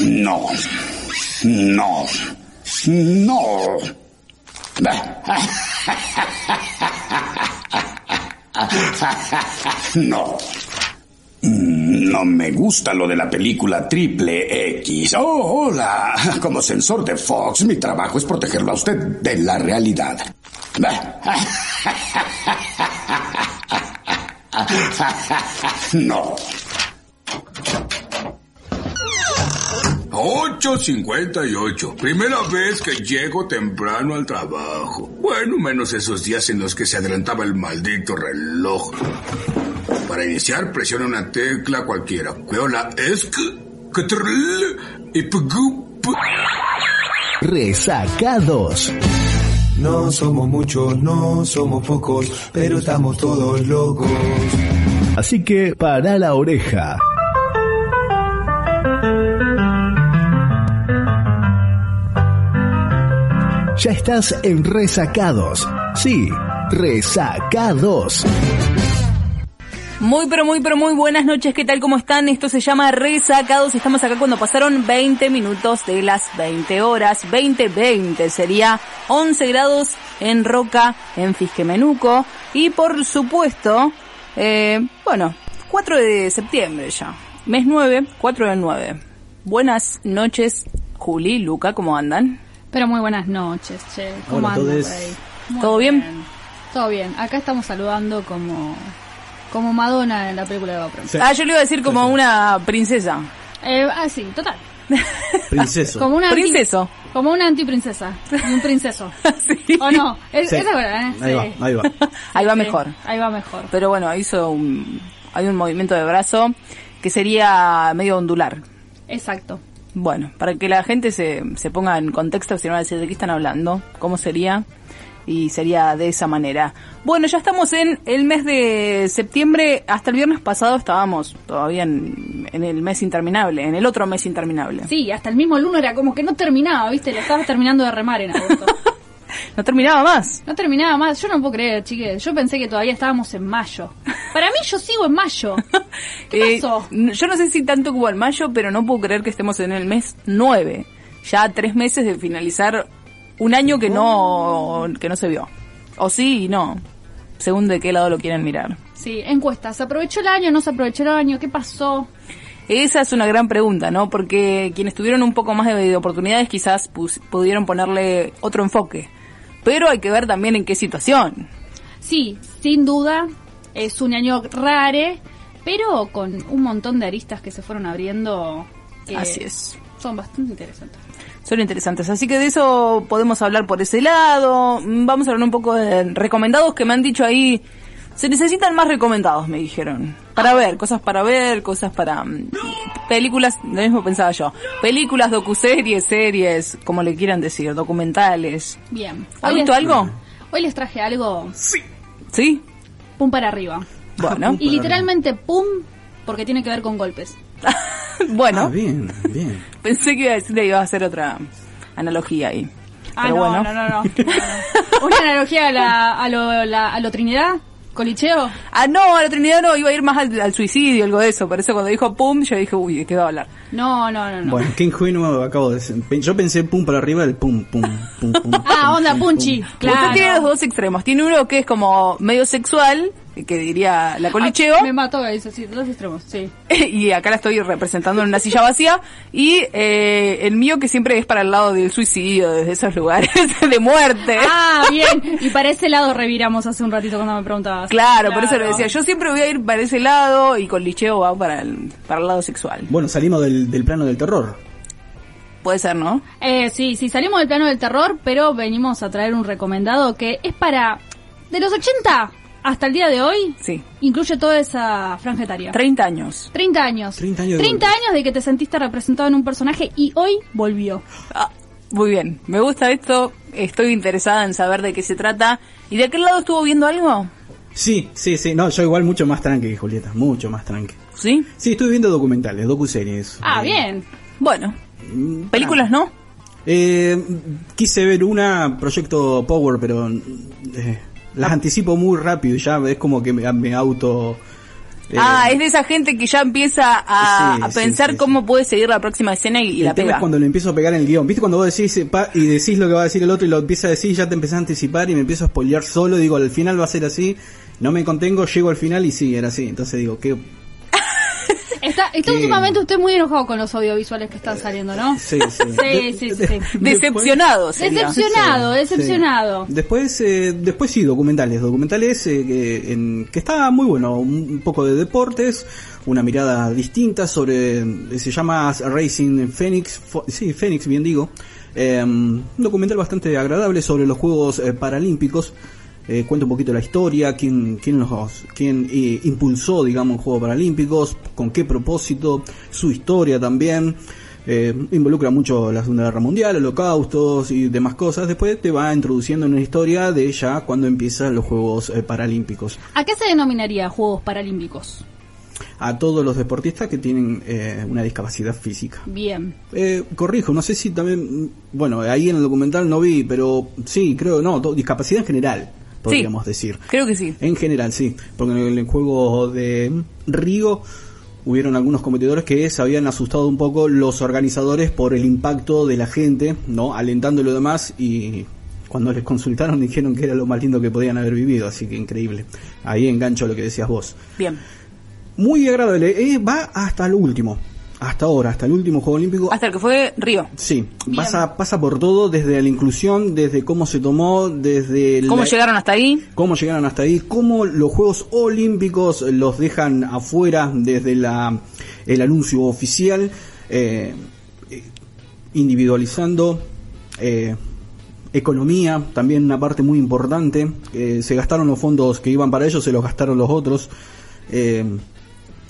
No. No. No. No. No me gusta lo de la película Triple X. Oh, hola. Como sensor de Fox, mi trabajo es protegerlo a usted de la realidad. No. 8.58. Primera vez que llego temprano al trabajo. Bueno, menos esos días en los que se adelantaba el maldito reloj. Para iniciar, presiona una tecla cualquiera. Veo la ESC, y PGUP. Resacados. No somos muchos, no somos pocos, pero estamos todos locos. Así que para la oreja. Ya estás en Resacados. Sí, Resacados. Muy, pero muy, pero muy buenas noches. ¿Qué tal? ¿Cómo están? Esto se llama Resacados. Estamos acá cuando pasaron 20 minutos de las 20 horas. 20-20 sería 11 grados en Roca, en Fisquemenuco. Y por supuesto, eh, bueno, 4 de septiembre ya. Mes 9, 4 del 9. Buenas noches, Juli, Luca, ¿cómo andan? Pero muy buenas noches, che. ¿Cómo Hola a andan todos. por ahí? Muy ¿Todo bien? Todo bien. Acá estamos saludando como como Madonna en la película de Oprah. Sí. Ah, yo le iba a decir como una princesa. Eh, ah, sí, total. Princeso. Como una anti- Princeso. como una antiprincesa un princeso. Sí. ¿O no? Es, es verdad, ¿eh? Ahí va, ahí va. Ahí va Sí, mejor. Ahí va mejor. Pero bueno, hizo un, hay un movimiento de brazo que sería medio ondular. Exacto. Bueno, para que la gente se, se ponga en contexto, si no va a decir de qué están hablando, cómo sería, y sería de esa manera. Bueno, ya estamos en el mes de septiembre, hasta el viernes pasado estábamos todavía en, en el mes interminable, en el otro mes interminable. Sí, hasta el mismo lunes era como que no terminaba, ¿viste? Lo estabas terminando de remar en agosto. No terminaba más. No terminaba más. Yo no puedo creer, chiques. Yo pensé que todavía estábamos en mayo. Para mí yo sigo en mayo. ¿Qué Eh, pasó? yo no sé si tanto como el mayo, pero no puedo creer que estemos en el mes 9. Ya tres meses de finalizar un año que no, que no se vio. O sí y no. Según de qué lado lo quieran mirar. Sí, encuestas. ¿Se aprovechó el año? ¿No se aprovechó el año? ¿Qué pasó? Esa es una gran pregunta, ¿no? Porque quienes tuvieron un poco más de, de oportunidades quizás pus- pudieron ponerle otro enfoque. Pero hay que ver también en qué situación. Sí, sin duda, es un año rare, pero con un montón de aristas que se fueron abriendo. que Así es. Son bastante interesantes. Son interesantes. Así que de eso podemos hablar por ese lado. Mm, Vamos a hablar un poco de recomendados que me han dicho ahí. Se necesitan más recomendados, me dijeron. Para ver, cosas para ver, cosas para... mm, películas, lo mismo pensaba yo. Películas, docuseries, series, como le quieran decir, documentales. Bien. ¿Ha Hoy visto algo? Hoy les traje algo ¿Sí? pum para arriba. Bueno. Y literalmente pum, porque tiene que ver con golpes. bueno, Ah, bien, bien. pensé que iba a decir que iba a hacer otra analogía ahí. Ah, Pero no, bueno. no, no, no, no, no. Una analogía a, la, a, lo, la- a lo Trinidad, colicheo. Ah, no, a la Trinidad no, iba a ir más al, al suicidio, algo de eso. Por eso cuando dijo pum, yo dije, uy, ¿de qué va a hablar? No, no, no, no. Bueno, qué ingenuo acabo de decir. Yo pensé pum para arriba, el pum, pum, pum, pum. Ah, pum, onda pum, punchi. pum. Claro. Usted tiene los dos extremos. Tiene uno que es como medio sexual, que diría la colicheo, Ay, me mató eso, sí, los extremos, sí. y acá la estoy representando en una silla vacía, y eh, el mío que siempre es para el lado del suicidio, desde esos lugares de muerte. Ah, bien. Y para ese lado reviramos hace un ratito cuando me preguntabas. Claro, por eso le decía, yo siempre voy a ir para ese lado y con licheo va para el, para el lado sexual. Bueno, salimos del, del plano del terror. Puede ser, ¿no? Eh, sí, sí, salimos del plano del terror, pero venimos a traer un recomendado que es para... De los 80 hasta el día de hoy, Sí. incluye toda esa franja etaria. 30 años. 30 años. 30 años de 30 golpes. años de que te sentiste representado en un personaje y hoy volvió. Ah, muy bien, me gusta esto, estoy interesada en saber de qué se trata. ¿Y de aquel lado estuvo viendo algo? Sí, sí, sí. No, yo igual mucho más tranqui que Julieta. Mucho más tranqui. ¿Sí? Sí, estuve viendo documentales, docuseries. Ah, Eh, bien. Bueno, mm, películas no. Eh, quise ver una, Proyecto Power, pero eh, las anticipo muy rápido y ya es como que me, me auto Ah, Eh, es de esa gente que ya empieza a, Sí, a sí, pensar sí, cómo puede seguir la próxima escena y, y el la tema pega. es cuando le empiezo a pegar en el guion. ¿Viste cuando vos decís eh, pa- y decís lo que va a decir el otro y lo empieza a decir, ya te empezás a anticipar y me empiezo a spoilear solo? Digo, al final va a ser así. No me contengo, llego al final y sí, era así. Entonces digo, ¿qué? Está, está ¿Qué? últimamente usted muy enojado con los audiovisuales que están saliendo, ¿no? Sí, sí. Sí, sí, sí, sí. Decepcionado sería. Decepcionado, Sí. decepcionado. Después, eh, después sí, documentales. Documentales eh, que, en- que está muy bueno. Un, un poco de deportes, una mirada distinta sobre. eh, Se llama Racing Phoenix. sí, Phoenix, bien digo. Eh, un documental bastante agradable sobre los Juegos eh, Paralímpicos. Eh, cuenta un poquito la historia, quién, quién los, quién eh, impulsó, digamos, Juegos Paralímpicos, con qué propósito, su historia también. Eh, involucra mucho la Segunda Guerra Mundial, holocaustos y demás cosas. Después te va introduciendo en una historia de ya cuando empiezan los Juegos eh, Paralímpicos. ¿A qué se denominaría Juegos Paralímpicos? A todos los deportistas que tienen eh, una discapacidad física. Bien. Eh, corrijo, no sé si también, bueno, ahí en el documental no vi, pero sí, creo, no, discapacidad en general, podríamos decir. Creo que sí. En general, sí, porque en el juego de Río hubieron algunos competidores que se habían asustado un poco los organizadores por el impacto de la gente, ¿no? Alentando lo demás y cuando les consultaron dijeron que era lo más lindo que podían haber vivido, así que increíble. Ahí engancho lo que decías vos. Bien. Muy agradable, eh, va hasta el último, hasta ahora, hasta el último Juego Olímpico. Hasta el que fue Río. Sí, Bien. pasa, pasa por todo, desde la inclusión, desde cómo se tomó, desde ¿Cómo la- llegaron hasta ahí? cómo llegaron hasta ahí, cómo los Juegos Olímpicos los dejan afuera desde la el anuncio oficial, eh, eh, individualizando eh, economía, también una parte muy importante. eh, se gastaron los fondos que iban para ellos, se los gastaron los otros. eh,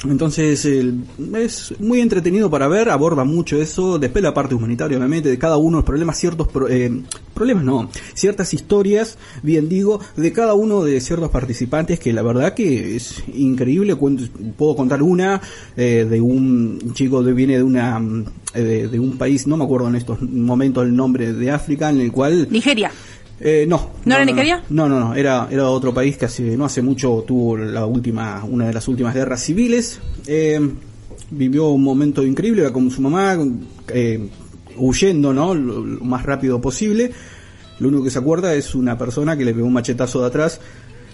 entonces es muy entretenido para ver, aborda mucho eso, después la parte humanitaria obviamente, de cada uno los problemas, ciertos pro- eh, problemas no, ciertas historias, bien digo, de cada uno de ciertos participantes que la verdad que es increíble, Cuento- puedo contar una eh, de un chico que viene de una mm, de, de un país, no me acuerdo en estos momentos el nombre de África, en el cual Nigeria. Eh, no. ¿No era Nigeria? No, no, no. Era, era otro país que hace, no hace mucho tuvo la última, una de las últimas guerras civiles. Eh, vivió un momento increíble con su mamá, eh, huyendo, ¿no? Lo, lo más rápido posible. Lo único que se acuerda es una persona que le pegó un machetazo de atrás.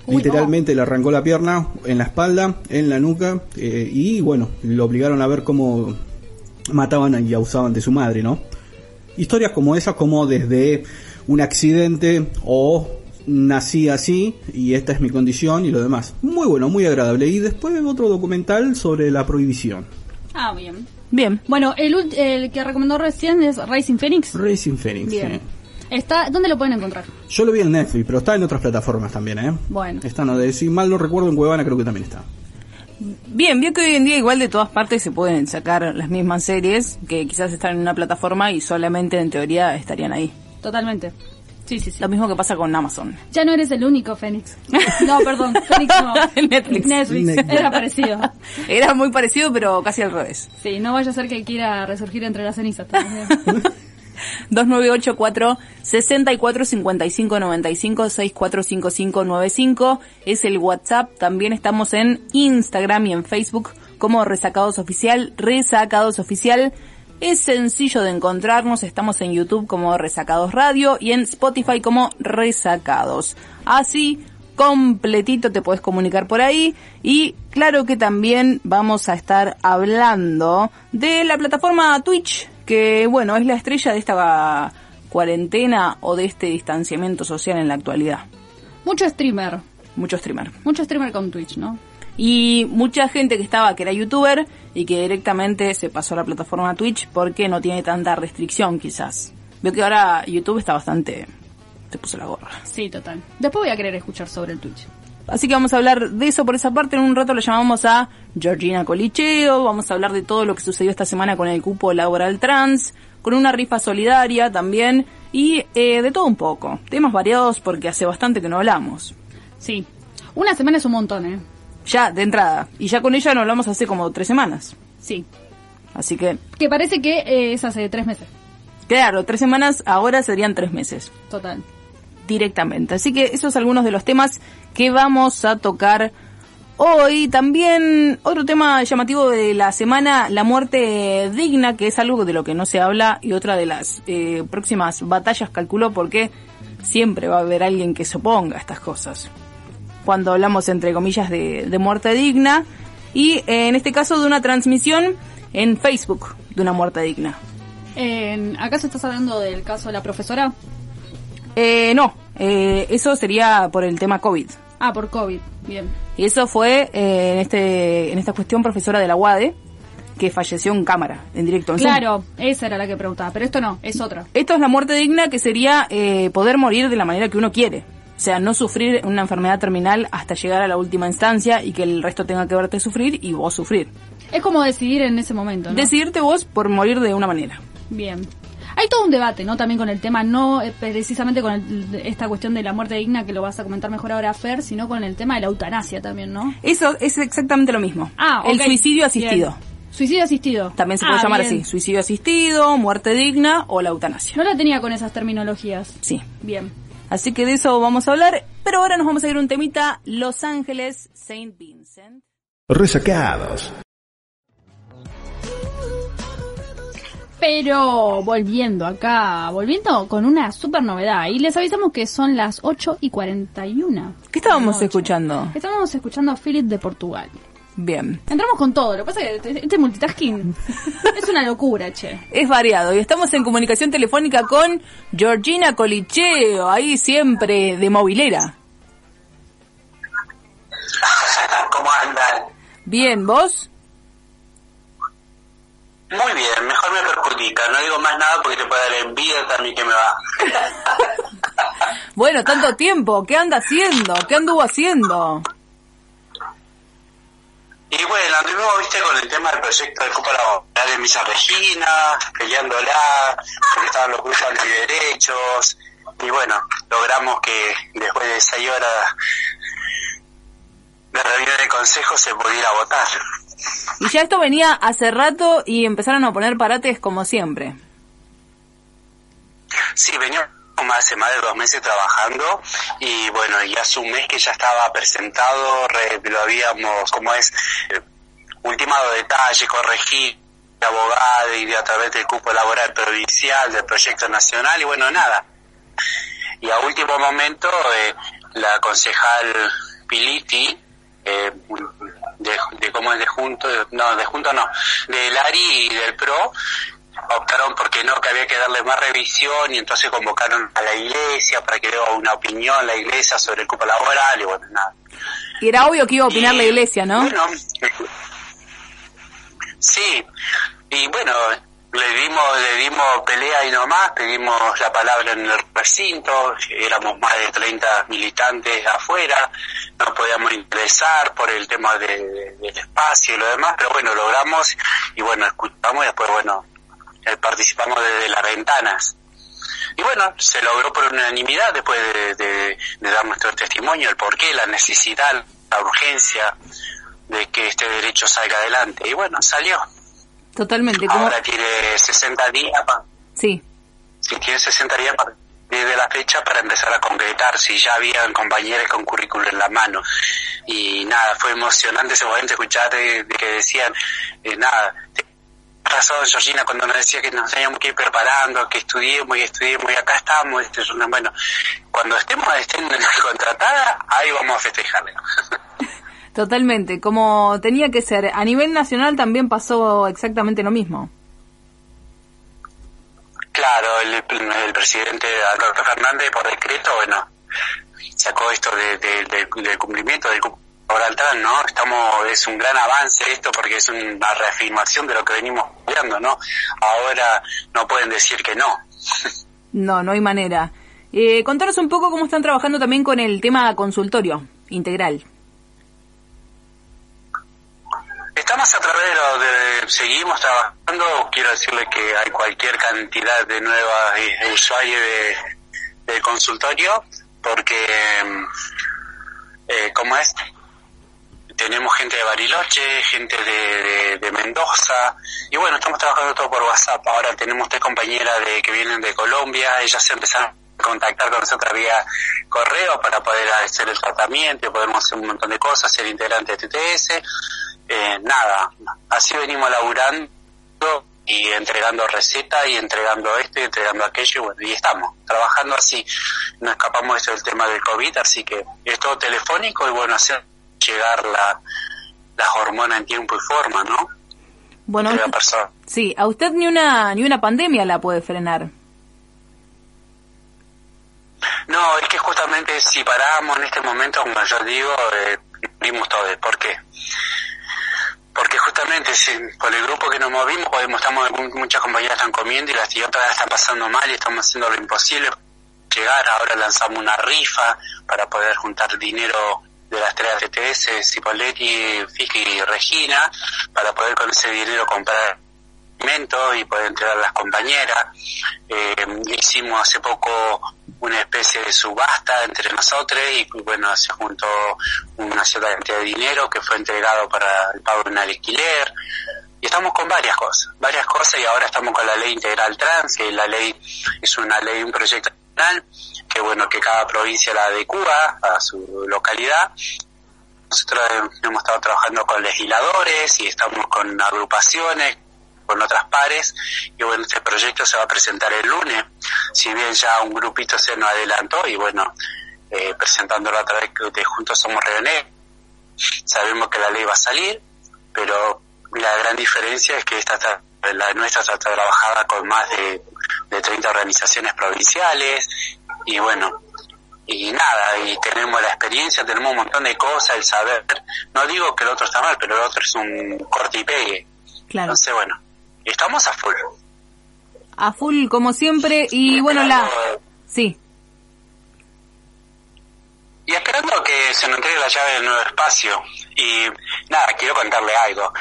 Uy, Literalmente le arrancó la pierna en la espalda, en la nuca, eh, y bueno, lo obligaron a ver cómo mataban y abusaban de su madre, ¿no? Historias como esas, como desde un accidente o nací así y esta es mi condición y lo demás. Muy bueno, muy agradable. Y después otro documental sobre la prohibición. Ah, bien. Bien. Bueno, el, el que recomendó recién es Racing Phoenix. Racing Phoenix. Bien. sí. Está, ¿Dónde lo pueden encontrar? Yo lo vi en Netflix, pero está en otras plataformas también, ¿eh? Bueno. Está, no, de, si mal no recuerdo, en Cuevana creo que también está. Bien, vio que hoy en día igual de todas partes se pueden sacar las mismas series que quizás están en una plataforma y solamente en teoría estarían ahí. Totalmente. Sí, sí, sí. Lo mismo que pasa con Amazon. Ya no eres el único, Fénix. No, perdón, Fénix no. Netflix. Netflix. Netflix. Era parecido. Era muy parecido, pero casi al revés. Sí, no vaya a ser que quiera resurgir entre las cenizas. también. 2984 64 55 95 645595 es el WhatsApp. También estamos en Instagram y en Facebook como Resacados Oficial, Resacados Oficial. Es sencillo de encontrarnos, estamos en YouTube como Resacados Radio y en Spotify como Resacados. Así, completito te puedes comunicar por ahí y claro que también vamos a estar hablando de la plataforma Twitch, que bueno, es la estrella de esta cuarentena o de este distanciamiento social en la actualidad. Mucho streamer. Mucho streamer. Mucho streamer con Twitch, ¿no? Y mucha gente que estaba, que era youtuber y que directamente se pasó a la plataforma Twitch porque no tiene tanta restricción quizás. Veo que ahora YouTube está bastante... se puso la gorra. Sí, total. Después voy a querer escuchar sobre el Twitch. Así que vamos a hablar de eso por esa parte. En un rato lo llamamos a Georgina Colicheo. Vamos a hablar de todo lo que sucedió esta semana con el cupo laboral trans, con una rifa solidaria también y eh, de todo un poco. Temas variados porque hace bastante que no hablamos. Sí. Una semana es un montón, ¿eh? Ya, de entrada. Y ya con ella no hablamos hace como tres semanas. Sí. Así que, Que parece que eh, es hace tres meses. claro, tres semanas ahora serían tres meses. Total. directamente. Así que esos son algunos de los temas que vamos a tocar Hoy también otro tema llamativo de la semana, la muerte digna, que es algo de lo que no se habla y otra de las eh, próximas batallas calculo porque siempre va a haber alguien que se oponga a estas cosas. Cuando hablamos entre comillas de, de muerte digna y eh, en este caso de una transmisión en Facebook de una muerte digna. En- ¿Acaso estás hablando del caso de la profesora? Eh, no, eh, eso sería por el tema COVID. Ah, por COVID. Bien. Y eso fue eh, en este en esta cuestión profesora de la UADE que falleció en cámara, en directo. en Zoom. Claro, esa era la que preguntaba, pero esto no, es otra. Esto es la muerte digna que sería eh, poder morir de la manera que uno quiere. O sea, no sufrir una enfermedad terminal hasta llegar a la última instancia y que el resto tenga que verte sufrir y vos sufrir. Es como decidir en ese momento, ¿no? Decidirte vos por morir de una manera. Bien. Hay todo un debate, ¿no? También con el tema, no eh, precisamente con el- esta cuestión de la muerte digna, que lo vas a comentar mejor ahora, Fer, sino con el tema de la eutanasia también, ¿no? Eso es exactamente lo mismo. Ah, El suicidio asistido. Bien. Suicidio asistido. También se puede Ah, llamar bien. así. Suicidio asistido, muerte digna o la eutanasia. No la tenía con esas terminologías. Sí. Bien. Así que de eso vamos a hablar. Pero ahora nos vamos a ir a un temita. Los Ángeles, Saint Vincent. Resacados. Pero volviendo acá, volviendo con una super novedad. Y les avisamos que son las 8 y 41. ¿Qué estábamos escuchando? Estábamos escuchando a Philip de Portugal. Bien. Entramos con todo. Lo que pasa es que este multitasking es una locura, che. Es variado y estamos en comunicación telefónica con Georgina Colicheo, ahí siempre de movilera. ¿Cómo andan? Bien, ¿vos? Muy bien, mejor me perjudica. No digo más nada porque te puede dar envidia también que me va. Bueno, tanto tiempo, ¿qué anda haciendo? ¿Qué anduvo haciendo? Y bueno, anduvimos, viste, con el tema del proyecto de Copa Laboral de Villa Regina, peleándola, porque estaban los grupos antiderechos. Y bueno, logramos que después de seis horas de reunión de consejo se pudiera votar. Y ya esto venía hace rato y empezaron a poner parates como siempre. Sí, veníamos hace más de dos meses trabajando y bueno, y hace un mes que ya estaba presentado, re- lo habíamos, como es, eh, ultimado detalle, corregir abogado y a través del cupo laboral provincial, del proyecto nacional y bueno, nada. Y a último momento, eh, la concejal Piliti, eh, de, de cómo es de junto, no, de junto no, del ARI y del PRO, optaron porque no, que había que darle más revisión y entonces convocaron a la iglesia para que dé una opinión la iglesia sobre el cupo laboral y bueno, nada. Y era obvio que iba a opinar Y, la iglesia, ¿no? Bueno, sí, y bueno, le dimos, le dimos pelea y nomás, pedimos la palabra en el recinto, éramos más de 30 militantes afuera, no podíamos ingresar por el tema de- de- del espacio y lo demás, pero bueno, logramos y bueno, escuchamos y después bueno, participamos desde las ventanas. Y bueno, se logró por unanimidad después de, de- de dar nuestro testimonio, el porqué, la necesidad, la urgencia de que este derecho salga adelante. Y bueno, salió. Totalmente. Ahora tiene 60 días, pa- Sí. si tiene 60 días pa- desde la fecha para empezar a concretar, si ya habían compañeros con currículum en la mano. Y nada, fue emocionante ese momento escuchar de, de que decían, eh, nada, te- razón Georgina cuando nos decía que nos teníamos que ir preparando, que estudiemos y estudiemos y acá estamos, este, bueno, cuando estemos estén contratadas, ahí vamos a festejarle. Totalmente, como tenía que ser. A nivel nacional también pasó exactamente lo mismo. Claro, el, el presidente Alberto Fernández por decreto, bueno, sacó esto de, de- de- del cumplimiento del laboral trans, ¿no? Estamos, es un gran avance esto porque es una reafirmación de lo que venimos estudiando, ¿no? Ahora no pueden decir que no. No, no hay manera. Eh, contanos un poco cómo están trabajando también con el tema consultorio integral. Estamos a través de lo de, seguimos trabajando, quiero decirle que hay cualquier cantidad de nuevas eh, usuarios de, del consultorio, porque, eh, ¿cómo es? Tenemos gente de Bariloche, gente de, Mendoza, y bueno, estamos trabajando todo por WhatsApp. Ahora tenemos tres compañeras de, que vienen de Colombia, ellas se empezaron a contactar con nosotros vía correo para poder hacer el tratamiento, podemos hacer un montón de cosas, ser integrante de TTS. Eh, nada, así venimos laburando y entregando recetas y entregando esto y entregando aquello y bueno, y estamos trabajando así. No escapamos de eso del tema del COVID, así que es todo telefónico y bueno, hacer llegar la, las hormonas en tiempo y forma, ¿no? Bueno, sí, a usted ni una ni una pandemia la puede frenar. No, es que justamente si paramos en este momento, como yo digo, eh, vimos todo. ¿Por qué? Porque justamente si, por el grupo que nos movimos, podemos, estamos, muchas compañías están comiendo y las y otras están pasando mal y estamos haciendo lo imposible llegar. Ahora lanzamos una rifa para poder juntar dinero de las tres TTS, Cipoletti, Fiki y Regina, para poder con ese dinero comprar alimentos y poder entregar a las compañeras. Eh, hicimos hace poco una especie de subasta entre nosotros y bueno, se juntó una cierta cantidad de dinero que fue entregado para el pago de un alquiler. Y estamos con varias cosas, varias cosas y ahora estamos con la ley integral trans, que la ley es una ley, un proyecto nacional, que bueno, que cada provincia la adecua a su localidad. Nosotros hemos estado trabajando con legisladores y estamos con agrupaciones, con otras pares y bueno este proyecto se va a presentar el lunes si bien ya un grupito se nos adelantó y bueno eh, presentándolo a través de Juntos Somos Reunés sabemos que la ley va a salir pero la gran diferencia es que esta está, la nuestra está trabajada con más de, de 30 organizaciones provinciales y bueno y nada, y tenemos la experiencia, tenemos un montón de cosas, el saber. No digo que el otro está mal, pero el otro es un corte y pegue. Claro. Entonces, bueno, estamos a full. A full como siempre y bueno, la sí. Y esperando que se nos entregue la llave del nuevo espacio. Y nada, quiero contarle algo.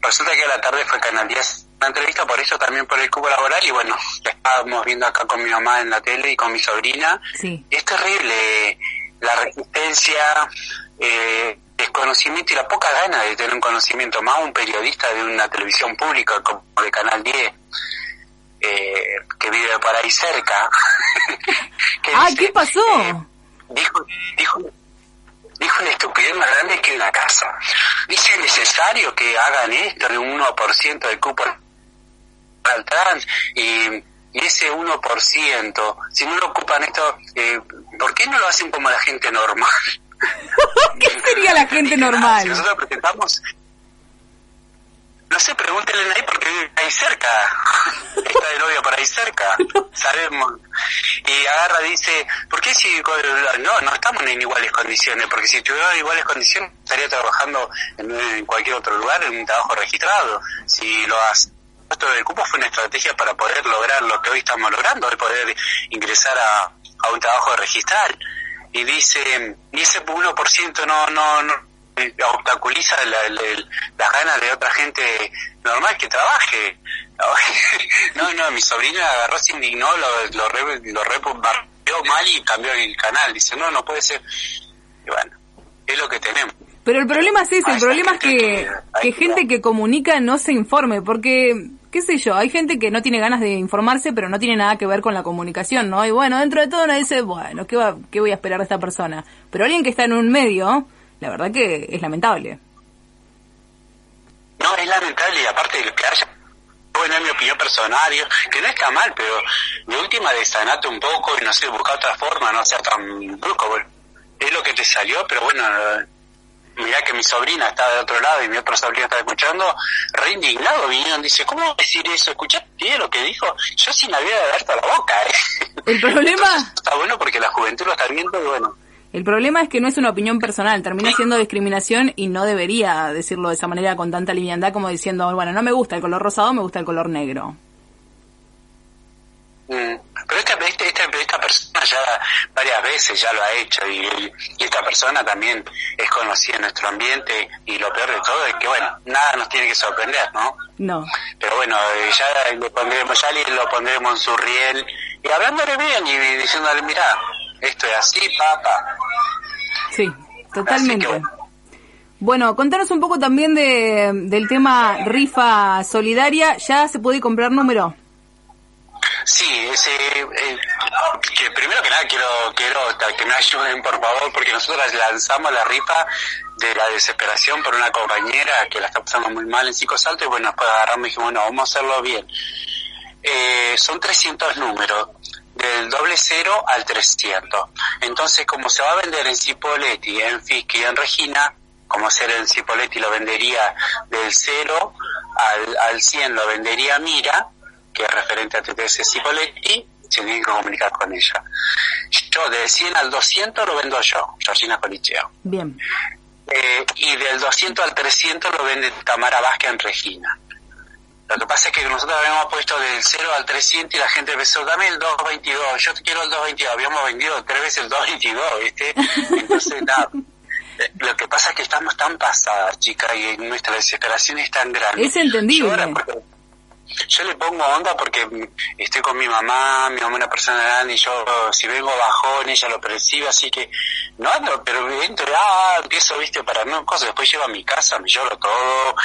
Resulta que a la tarde fue Canal 10 una entrevista por eso también por el cubo laboral y bueno, la estábamos viendo acá con mi mamá en la tele y con mi sobrina. Sí. Es terrible la resistencia, eh, desconocimiento y la poca gana de tener un conocimiento más un periodista de una televisión pública como de Canal 10 eh, que vive por ahí cerca. que Ah, dice, ¿qué pasó? eh, dijo, dijo, dijo una estupidez más grande que una casa. Dice, ¿es necesario que hagan esto de un 1% del cupo al trans? Y, y ese 1%, si no lo ocupan esto, eh, ¿por qué no lo hacen como la gente normal? ¿Qué sería la gente Si normal? nosotros presentamos... No sé, pregúntenle ahí porque ahí cerca. Está de novia por ahí cerca. Sabemos. Y agarra, dice, ¿por qué si... No, no estamos en iguales condiciones, porque si tuviera iguales condiciones estaría trabajando en, en cualquier otro lugar, en un trabajo registrado. Si lo hace... Del cupo fue una estrategia para poder lograr lo que hoy estamos logrando, de poder ingresar a, a un trabajo registral. Y dice, y ese 1% no, no, no eh, obstaculiza la- la- las ganas de otra gente normal que trabaje. No, no, mi sobrina agarró, se indignó, lo, lo, re, lo re- mal y cambió el canal. Dice, no, no puede ser. Y bueno, es lo que tenemos. Pero el problema es ese, el problema es que que- gente que comunica no se informe, porque, qué sé yo, hay gente que no tiene ganas de informarse, pero no tiene nada que ver con la comunicación, ¿no? Y bueno, dentro de todo uno dice, bueno, ¿qué, va, qué voy a esperar de esta persona? Pero alguien que está en un medio, la verdad que es lamentable. No, es lamentable y aparte de que haya, bueno, es mi opinión personal, que no está mal, pero de última desanate un poco y no sé, buscar otra forma, no sea tan brusco, bueno, es lo que te salió, pero bueno, mirá que mi sobrina está de otro lado y mi otro sobrino está escuchando, re indignado vinieron, dice, ¿cómo va a decir eso? ¿Escuchaste lo que dijo? Yo sin haber abierto la boca, ¿eh? El problema, Entonces, está bueno porque la juventud lo está viendo y bueno, el problema es que no es una opinión personal, termina siendo discriminación y no debería decirlo de esa manera con tanta liviandad como diciendo, bueno, no me gusta el color rosado, me gusta el color negro. Mm, Pero esta, este- este- esta persona ya varias veces ya lo ha hecho y, y esta persona también es conocida en nuestro ambiente y lo peor de todo es que bueno, nada nos tiene que sorprender, ¿no? No. Pero bueno, eh, ya le pondremos, ya lo pondremos en su riel y hablándole bien y diciéndole, mira, esto es así, papá. Sí, totalmente. Bueno, contanos un poco también de, del tema rifa solidaria. ¿Ya se puede comprar número? Sí, ese, eh, que primero que nada quiero, quiero que me ayuden por favor, porque nosotros lanzamos la rifa de la desesperación por una compañera que la está pasando muy mal en psicosalto y bueno, después agarramos y dijimos, bueno, vamos a hacerlo bien. Eh, son 300 números, del doble cero al 300. Entonces, como se va a vender en Cipoletti, en Fisky y en Regina, como ser en Cipoletti lo vendería del 0 al, al 100 lo vendería Mira, que es referente a TTS Cipoletti, se tiene que comunicar con ella. Yo del 100 al 200 lo vendo yo, Georgina Coliceo. Bien. Eh, y del 200 al 300 lo vende Tamara Vázquez en Regina. Lo que pasa es que nosotros habíamos puesto del 0 al 300 y la gente empezó, dame el 222, yo quiero el 222, habíamos vendido tres veces el 222, ¿viste? Entonces, nada. Eh, lo que pasa es que estamos tan pasadas, chicas, y nuestra desesperación es tan grande. Es entendible. Yo, yo le pongo onda porque estoy con mi mamá, mi mamá es una persona grande y yo si vengo bajón ella lo percibe, así que no ando, pero entro, ah, empiezo, viste, para no cosas, después llego a mi casa, me lloro todo,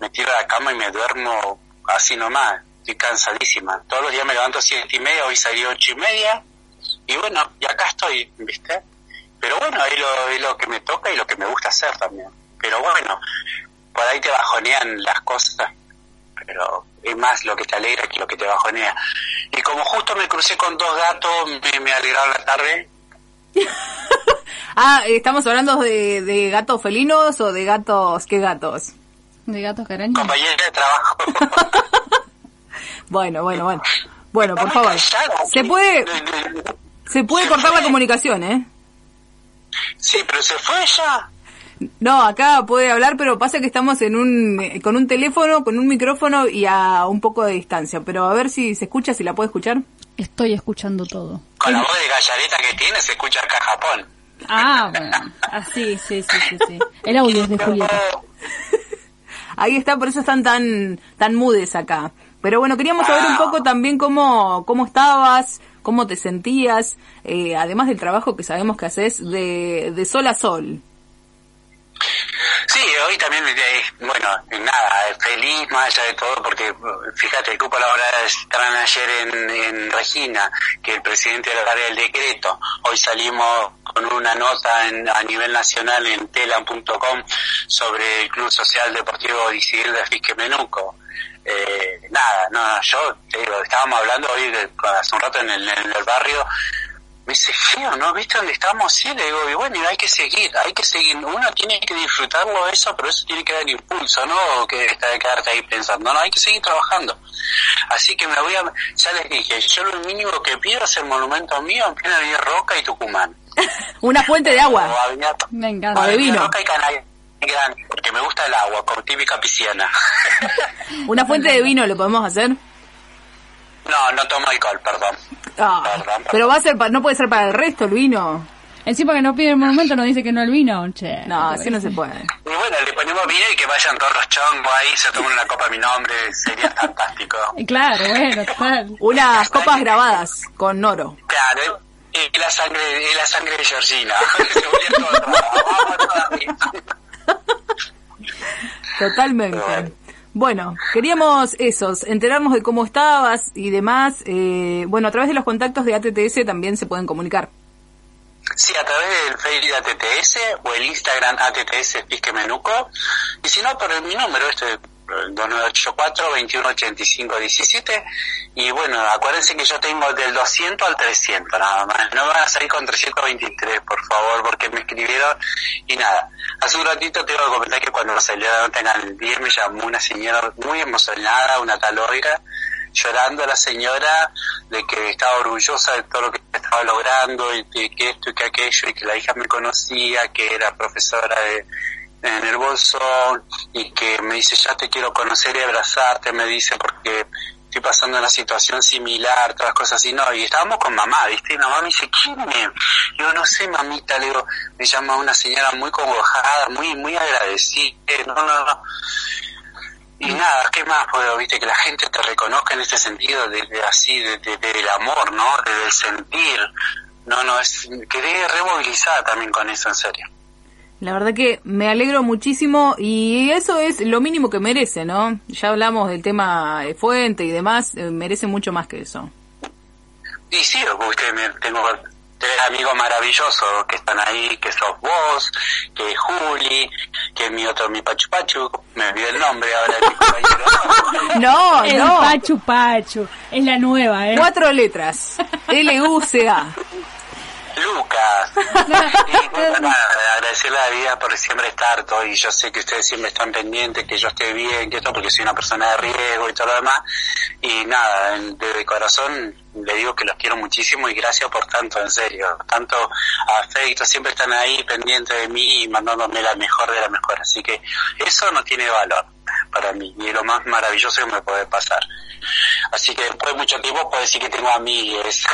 me tiro a la cama y me duermo así nomás, estoy cansadísima. Todos los días me levanto a siete y media, hoy salí ocho y media, y bueno, y acá estoy, viste. Pero bueno, es lo, es lo que me toca y lo que me gusta hacer también. Pero bueno, por ahí te bajonean las cosas, pero es más lo que te alegra que lo que te bajonea. Y como justo me crucé con dos gatos, me, me alegraron la tarde. ah, ¿estamos hablando de, de gatos felinos o de gatos, qué gatos? De gatos carañas. Compañera de trabajo. bueno, bueno, bueno. Bueno, por favor. Se puede, se puede cortar la comunicación, ¿eh? Sí, pero se fue ya. No, acá puede hablar, pero pasa que estamos en un, con un teléfono, con un micrófono y a un poco de distancia. Pero a ver si se escucha, si la puede escuchar. Estoy escuchando todo. Con la voz de gallareta que tiene se escucha acá Japón. Ah, bueno. Ah, sí, sí, sí, sí, sí. El audio es de Julieta. Ahí está, por eso están tan, tan mudes acá. Pero bueno, queríamos saber un poco también cómo, cómo estabas, cómo te sentías, eh, además del trabajo que sabemos que haces de, de sol a sol. Sí, hoy también, eh, bueno, nada, feliz más allá de todo, porque fíjate, el cupo laboral estaban ayer en, en Regina, que el presidente dará el decreto. Hoy salimos con una nota en, a nivel nacional en telam.com sobre el Club Social Deportivo Disidil de Fisque Menuco. Eh, nada, no, yo estábamos hablando hoy de, hace un rato en el, en el barrio me dice, feo, ¿no? ¿Viste dónde estamos? Sí, le digo, y bueno, hay que seguir, hay que seguir. Uno tiene que disfrutarlo eso, pero eso tiene que dar impulso, ¿no? Que está de quedarte ahí pensando, no, hay que seguir trabajando. Así que me voy a, ya les dije, yo lo mínimo que pido es el monumento mío en plena Avenida Roca y Tucumán. Una fuente de agua. O avenida, Me encanta. O de vino. Roca y Canal grande, porque me gusta el agua, como típica pisciana. Una fuente de vino le podemos hacer. No, no tomo alcohol, perdón. Ah, Perdón, pero va a ser, pa- no puede ser para el resto el vino. Encima que no pide el monumento nos dice que no el vino, che. No, así no se puede. Y bueno, le ponemos vino y que vayan todos los chongos ahí, se tomen una copa a mi nombre, sería fantástico. Claro, bueno, total. Unas copas grabadas con oro. Claro, y la sangre, y la sangre de Georgina. Totalmente. Bueno, queríamos esos, enterarnos de cómo estabas y demás. Eh, bueno, a través de los contactos de ATTS también se pueden comunicar. Sí, a través del Facebook ATTS o el Instagram ATTS Pisque Menuco. Y si no, por mi número, este 2984-2185-17. Y bueno, acuérdense que yo tengo del 200 al 300 nada más. No van a salir con 323, por favor, porque me escribieron y nada. Hace un ratito tengo que comentar que cuando salió la nota en el 10 me llamó una señora muy emocionada, una tal Olga, llorando la señora de que estaba orgullosa de todo lo que estaba logrando y que esto y que aquello y que la hija me conocía, que era profesora de, en el bolsón y que me dice ya te quiero conocer y abrazarte, me dice porque estoy pasando una situación similar, todas cosas así, no, y estábamos con mamá, ¿viste? Y mamá me dice, ¿quién es? Yo no sé, mamita, le digo, me llama una señora muy congojada, muy, muy agradecida, no, no, no. Y nada, ¿qué más puedo, viste? Que la gente te reconozca en este sentido, de, de así, de, de- del amor, ¿no? De, del sentir. No, no, es, quedé removilizada también con eso, en serio. La verdad que me alegro muchísimo y eso es lo mínimo que merece, ¿no? Ya hablamos del tema de fuente y demás, eh, merece mucho más que eso. Y sí, usted me, tengo tres amigos maravillosos que están ahí, que sos vos, que es Juli, que es mi otro, mi Pachu Pachu, me olvidé el nombre ahora mi. No, El no. Pachu Pachu. Es la nueva, ¿eh? Cuatro letras. L-U-C-A. Lucas. Y bueno, nada, agradecerle a la vida por siempre estar todo y yo sé que ustedes siempre están pendientes, que yo esté bien, que esto, porque soy una persona de riesgo y todo lo demás. Y nada, de corazón le digo que los quiero muchísimo y gracias por tanto, en serio. Tanto afecto, siempre están ahí pendientes de mí y mandándome la mejor de la mejor. Así que eso no tiene valor para mí y es lo más maravilloso que me puede pasar. Así que después de mucho tiempo puedo decir que tengo amigues.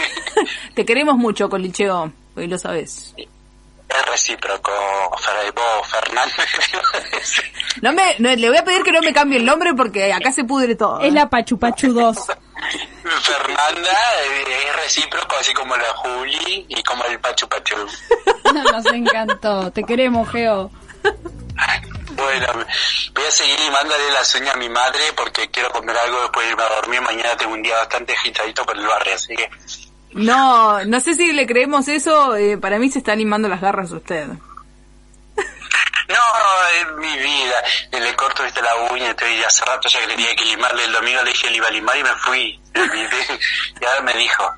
Te queremos mucho, Colicheo. Hoy lo sabes. Es recíproco, Fer, vos, Fernández. No me, no, le voy a pedir que no me cambie el nombre porque acá se pudre todo. Es la Pachu Pachu 2. Fernanda es recíproco, así como la Juli y como el Pachu Pachu. Nos encantó. Te queremos, Geo. Bueno, voy a seguir limándole las uñas a mi madre porque quiero comer algo después de irme a dormir. Mañana tengo un día bastante agitadito por el barrio, así que... No, no sé si le creemos eso. eh, para mí se está animando las garras usted. No, es mi vida. Le corto viste la uña, estoy hace rato ya que tenía que limarle. El domingo le dije le iba a limar y me fui. Y ahora me dijo,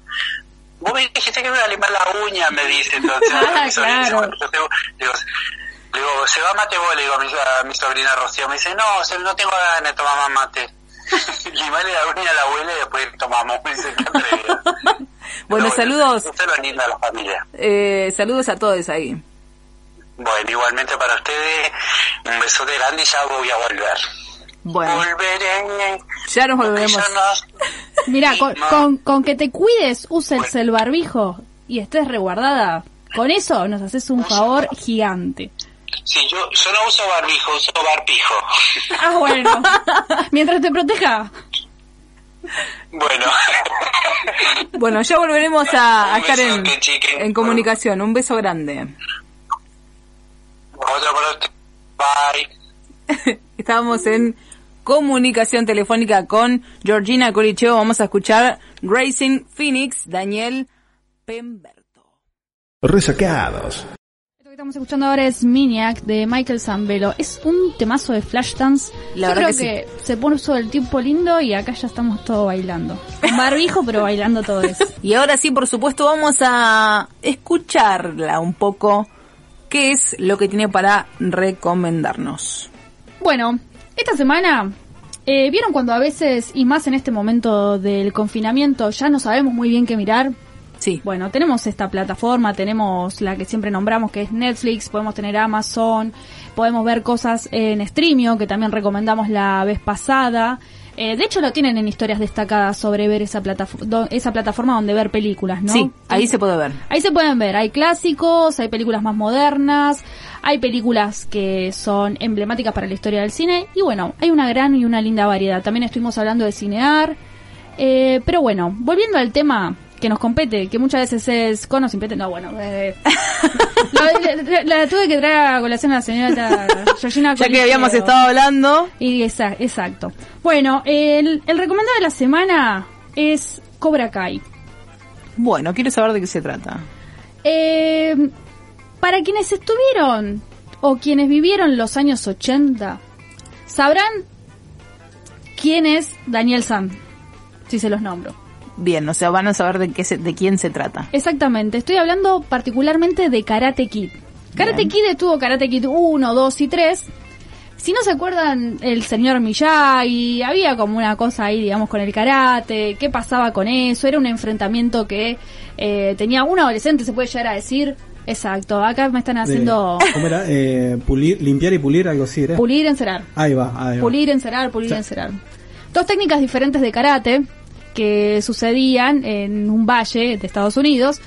vos me dijiste que me iba a limar la uña, me dice. Entonces, Ah, mi sobrina dice, claro. "Bueno, digo, le digo, se va mate vos, le digo a mi, a mi sobrina Rocío. Me dice, no, no tengo ganas de tomar más mate. Limarle la uña a la abuela y después tomamos. Me dice. Bueno, saludos. Lindo de la familia. Eh, saludos a todos ahí. Bueno, igualmente para ustedes, un besote grande y ya voy a volver. Bueno, Volveré. ya nos volveremos. no- Mira, con, No. con, con que te cuides, uses el barbijo y estés reguardada. Con eso nos haces un favor gigante. Sí, yo, yo no uso barbijo, uso barpijo. Ah, bueno. Mientras te proteja. bueno. Bueno, ya volveremos a, estar en comunicación. Un beso grande. Bye. Estábamos en comunicación telefónica con Georgina Colicheo. Vamos a escuchar Racing Phoenix, Daniel Pemberto. Resacados. Lo que estamos escuchando ahora es Miniac de Michael Zambello. Es un temazo de Flashdance. La Yo verdad creo que que, se puso el tiempo lindo y acá ya estamos todos bailando. Con barbijo, pero bailando todo eso. Y ahora sí, por supuesto, vamos a escucharla un poco. ¿Qué es lo que tiene para recomendarnos? Bueno, esta semana, eh, ¿vieron cuando a veces, y más en este momento del confinamiento, ya no sabemos muy bien qué mirar? Sí. Bueno, tenemos esta plataforma, tenemos la que siempre nombramos que es Netflix, podemos tener Amazon, podemos ver cosas en Streamio, que también recomendamos la vez pasada. Eh, de hecho, lo tienen en historias destacadas sobre ver esa, plataforma esa plataforma donde ver películas, ¿no? Sí, ahí se puede ver. Ahí se pueden ver, hay clásicos, hay películas más modernas, hay películas que son emblemáticas para la historia del cine y bueno, hay una gran y una linda variedad. También estuvimos hablando de cinear, eh, pero bueno, volviendo al tema que nos compete, que muchas veces es con o sin pete, no, bueno, eh, la, la- la tuve que traer a colación a la señora Georgina Ya que habíamos estado hablando, Y esa- exacto. Bueno, el, el recomendado de la semana es Cobra Kai. bueno, quiero saber de qué se trata. Eh, para quienes estuvieron o quienes vivieron los años 80, sabrán quién es Daniel San, si se los nombro. Bien, o sea, van a saber de qué se- de quién se trata. Exactamente, estoy hablando particularmente de Karate Kid. Karate Bien. Kid estuvo Karate Kid 1, 2 y 3. Si no se acuerdan, el señor Miyagi, había como una cosa ahí, digamos, con el karate, qué pasaba con eso, era un enfrentamiento que eh, tenía un adolescente, se puede llegar a decir. Exacto, acá me están haciendo De- ¿Cómo era? Eh, pulir, limpiar y pulir, algo así, ¿era? pulir, encerar. Ahí va, ahí va. Pulir, encerar, pulir, Sí. encerar. Dos técnicas diferentes de karate que sucedían en un valle de Estados Unidos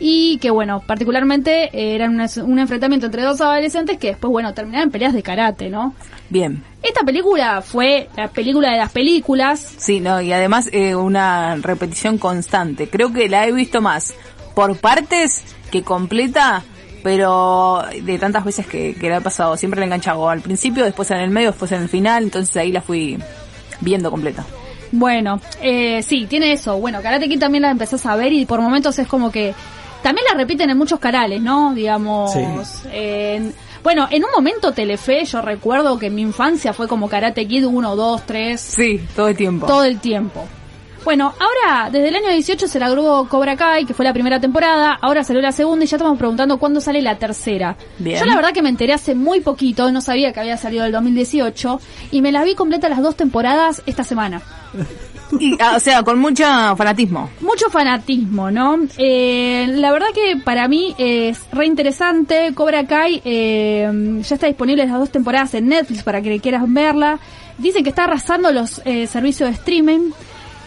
y que, bueno, particularmente eran una- un enfrentamiento entre dos adolescentes que después, bueno, terminaron en peleas de karate, ¿no? Bien. Esta película fue la película de las películas. Sí, no, y además eh, una repetición constante. Creo que la he visto más por partes que completa, pero de tantas veces que, que la he pasado. Siempre la he enganchado al principio, después en el medio, después en el final, entonces ahí la fui viendo completa. Bueno, eh, sí, tiene eso. Bueno, Karate Kid también la empezás a ver y por momentos es como que también la repiten en muchos canales, ¿no? Digamos, Sí. en- bueno, en un momento Telefe, yo recuerdo que en mi infancia fue como Karate Kid 1, 2, 3, Sí, todo el tiempo. todo el tiempo. Bueno, ahora, desde el año 18 se largó Cobra Kai, que fue la primera temporada, ahora salió la segunda y ya estamos preguntando cuándo sale la tercera. Bien. Yo la verdad que me enteré hace muy poquito, no sabía que había salido el 2018, y me las vi completa las dos temporadas esta semana. Y, ah, o sea, con mucho fanatismo. Mucho fanatismo, ¿no? Eh, la verdad que para mí es re interesante. Cobra Kai eh, ya está disponible las dos temporadas en Netflix para que quieras verla. Dicen que está arrasando los eh, servicios de streaming.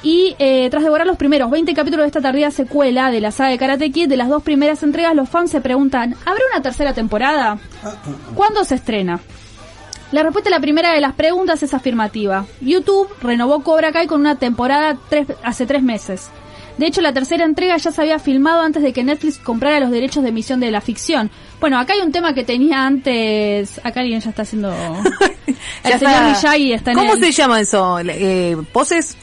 Y eh, tras devorar los primeros 20 capítulos de esta tardía secuela de la saga de Karate Kid, de las dos primeras entregas, los fans se preguntan, ¿habrá una tercera temporada? ¿Cuándo se estrena? La respuesta a la primera de las preguntas es afirmativa. YouTube renovó Cobra Kai con una temporada tres- hace tres meses. De hecho, la tercera entrega ya se había filmado antes de que Netflix comprara los derechos de emisión de la ficción. Bueno, acá hay un tema que tenía antes... Acá alguien ya está haciendo... El señor está. Miyagi está en ¿Cómo el- se llama eso? Eh, ¿Poses?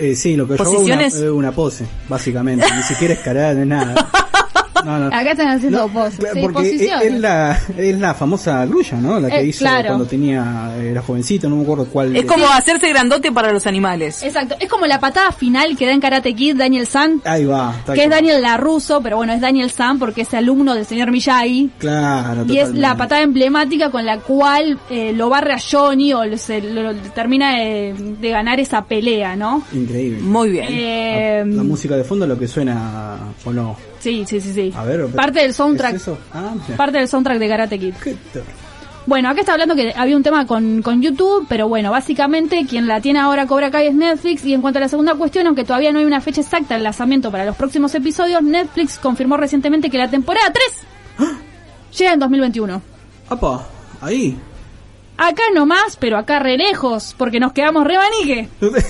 Eh, sí, lo que yo hago es una, una pose, básicamente. Ni siquiera es karate, no es nada. No, no. Acá están haciendo No, poses, claro, sí, porque es, posiciones. es la, es la famosa grulla, ¿no? La que Eh, hizo claro. cuando tenía, era jovencito, no me acuerdo cuál. Es como hacerse grandote para los animales. Exacto, es como la patada final que da en Karate Kid Daniel San, Ahí va. que es. Daniel LaRusso, pero bueno, es Daniel San porque es alumno del señor Miyagi. Claro, Y es la patada emblemática con la cual eh, lo barre a Johnny o se, lo, lo termina de, de ganar esa pelea, ¿no? Increíble. Muy bien. Eh, La música de fondo, lo que suena, o no. Sí, sí, sí, sí. A ver, Parte del soundtrack. ¿es eso? Ah, mira. Parte del soundtrack de Karate Kid. Qué Bueno, acá está hablando que había un tema con, con YouTube, pero bueno, básicamente quien la tiene ahora Cobra Kai es Netflix. Y en cuanto a la segunda cuestión, aunque todavía no hay una fecha exacta de lanzamiento para los próximos episodios, Netflix confirmó recientemente que la temporada 3 llega en 2021. Apa, ahí. Acá nomás, pero acá re lejos, porque nos quedamos re manique.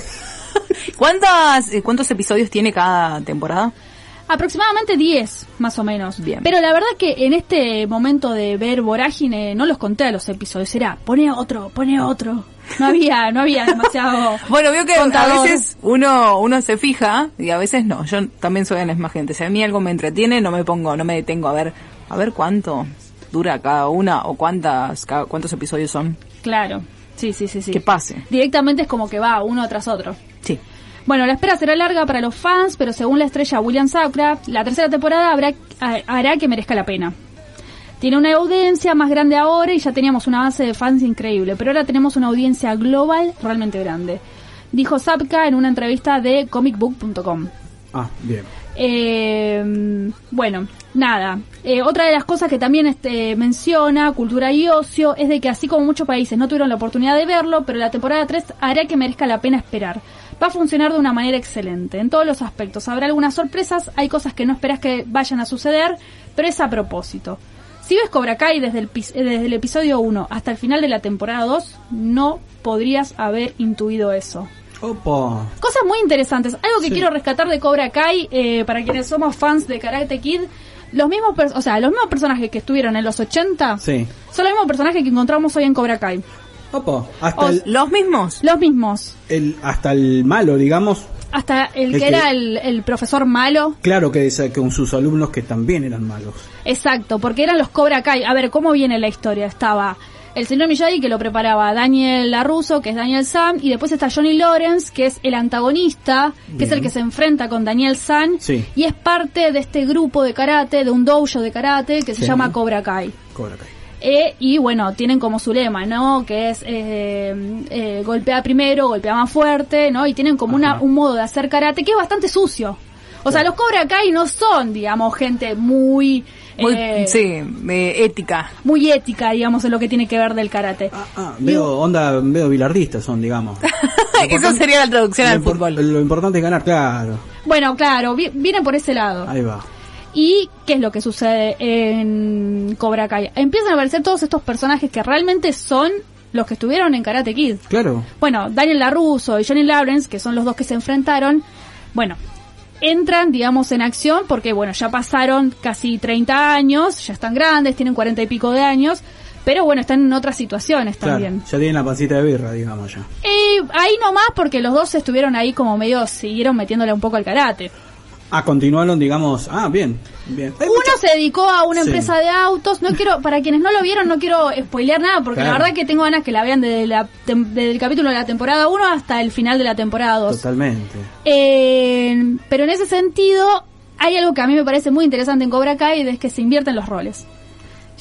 ¿Cuántas, eh, ¿Cuántos episodios tiene cada temporada? Aproximadamente 10, más o menos. Bien. Pero la verdad que en este momento de ver Vorágine no los conté a los episodios. Era, pone otro, pone otro. No había, no había demasiado. Bueno, veo que contador. a veces uno uno se fija y a veces no. Yo también soy de la misma gente. Si a mí algo me entretiene, no me pongo, no me detengo a ver, a ver cuánto dura cada una o cuántas, cada- cuántos episodios son. Claro. Sí, sí, sí, sí. Que pase. Directamente es como que va uno tras otro. Sí. Bueno, la espera será larga para los fans, pero según la estrella William Safra, la tercera temporada habrá, ha- hará que merezca la pena. Tiene una audiencia más grande ahora y ya teníamos una base de fans increíble, pero ahora tenemos una audiencia global realmente grande. Dijo Sapka en una entrevista de comicbook.com. Ah, bien. Eh, bueno, nada. Eh, otra de las cosas que también este, menciona, cultura y ocio, es de que así como muchos países no tuvieron la oportunidad de verlo, pero la temporada 3 hará que merezca la pena esperar. Va a funcionar de una manera excelente, en todos los aspectos. Habrá algunas sorpresas, hay cosas que no esperas que vayan a suceder, pero es a propósito. Si ves Cobra Kai desde el, eh, desde el episodio 1 hasta el final de la temporada 2, no podrías haber intuido eso. Opa. Cosas muy interesantes. Algo que Sí. quiero rescatar de Cobra Kai, eh, para quienes somos fans de Karate Kid, los mismos, o sea, los mismos personajes que estuvieron en los 80 Sí. son los mismos personajes que encontramos hoy en Cobra Kai. Opa. Hasta, O- el, ¿Los mismos? Los mismos. el- hasta el malo, digamos. Hasta el, El que que- era el, el profesor malo. Claro que con sus alumnos que también eran malos. Exacto, porque eran los Cobra Kai. A ver, ¿cómo viene la historia? Estaba el señor Miyagi que lo preparaba Daniel LaRusso, que es Daniel Sam, y después está Johnny Lawrence, que es el antagonista, que es el que se enfrenta con Daniel San, Sí. y es parte de este grupo de karate, de un dojo de karate que se Sí. llama Cobra Kai. Cobra Kai. Eh, y bueno, tienen como su lema, ¿no? Que es eh, eh, golpea primero, golpea más fuerte, ¿no? Y tienen como una, un modo de hacer karate que es bastante sucio. O sea, los Cobra Kai no son, digamos, gente muy... Muy, eh, sí, eh, ética. muy ética, digamos, en lo que tiene que ver del karate. Ah, ah, veo onda, veo bilardistas son, digamos. Eso sería la traducción lo, al fútbol. lo importante es ganar, claro. Bueno, claro, vi- viene por ese lado. Ahí va. ¿Y qué es lo que sucede en Cobra Kai? Empiezan a aparecer todos estos personajes que realmente son los que estuvieron en Karate Kid. Claro. Bueno, Daniel LaRusso y Johnny Lawrence, que son los dos que se enfrentaron, bueno, entran, digamos, en acción porque, bueno, ya pasaron casi 30 años, ya están grandes, tienen 40 y pico de años, Pero bueno, están en otras situaciones Claro, también. ya tienen la pancita de birra, digamos ya. Y ahí nomás porque los dos estuvieron ahí como medio, siguieron metiéndole un poco al karate. Ah, continuaron, digamos. Ah, bien, bien. Uno se dedicó a una Sí. empresa de autos. No quiero, para quienes no lo vieron, no quiero spoilear nada, porque la verdad que tengo ganas que la vean desde, la desde el capítulo de la temporada 1 hasta el final de la temporada 2. Totalmente. Eh, pero en ese sentido, hay algo que a mí me parece muy interesante en Cobra Kai, es que se invierten los roles.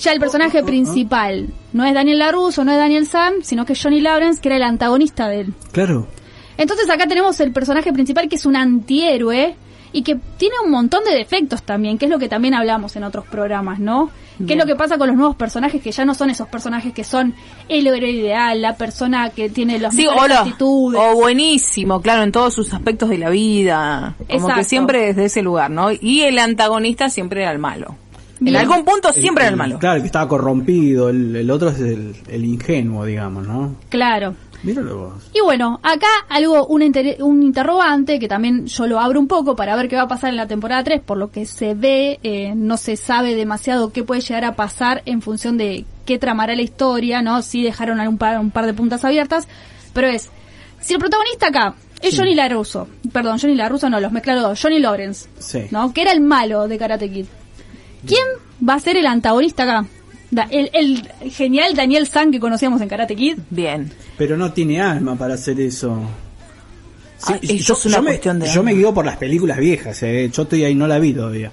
Ya el personaje principal no es Daniel LaRusso, no es Daniel Sam, sino que es Johnny Lawrence, que era el antagonista de él. Claro. Entonces acá tenemos el personaje principal que es un antihéroe y que tiene un montón de defectos también, que es lo que también hablamos en otros programas, ¿no? ¿Qué es lo que pasa con los nuevos personajes que ya no son esos personajes que son el héroe ideal, la persona que tiene los Sí, mejores o, lo- actitudes? o buenísimo, claro, en todos sus aspectos de la vida. Como Exacto. que siempre desde ese lugar, ¿no? Y el antagonista siempre era el malo. Bien. En algún punto siempre era el malo. Claro, el que estaba corrompido. El, el otro es el, el ingenuo, digamos, ¿no? Claro. Míralo vos. Y bueno, acá algo, un, inter- un interrogante que también yo lo abro un poco para ver qué va a pasar en la temporada 3, por lo que se ve, eh, no se sabe demasiado qué puede llegar a pasar en función de qué tramará la historia, ¿no? Sí dejaron un par, un par de puntas abiertas, pero es, si el protagonista acá es Johnny LaRusso, perdón, Johnny LaRusso no, los mezclaron dos, Johnny Lawrence, Sí. ¿no? Que era el malo de Karate Kid. ¿Quién va a ser el antagonista acá? Da- el, el genial Daniel San que conocíamos en Karate Kid. Bien. Pero no tiene alma para hacer eso. Sí, Ah, eso es una me, cuestión de yo me guío por las películas viejas, eh. yo estoy ahí, no la vi todavía.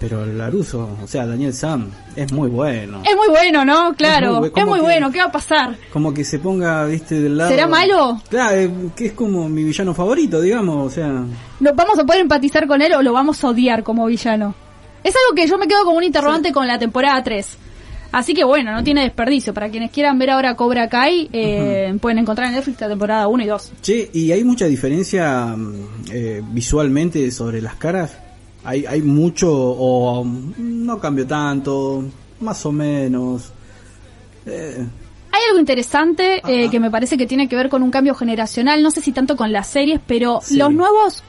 Pero Laruso, o sea, Daniel Sam, es muy bueno. Es muy bueno, ¿no? Claro, muy es muy, que- bueno. ¿Qué va a pasar? Como que se ponga, viste, del lado... ¿Será malo? Claro, eh, que es como mi villano favorito, digamos, o sea... ¿No vamos a poder empatizar con él o lo vamos a odiar como villano? Es algo que yo me quedo como un interrogante con la temporada 3. Así que bueno, no tiene desperdicio. Para quienes quieran ver ahora Cobra Kai, eh, pueden encontrar en Netflix la temporada 1 y 2. Che, ¿y hay mucha diferencia mm, eh, visualmente sobre las caras? ¿Hay, ¿Hay mucho o mm, no cambió tanto? Más o menos. Eh, Hay algo interesante eh, que me parece que tiene que ver con un cambio generacional, no sé si tanto con las series, pero Sí. los nuevos,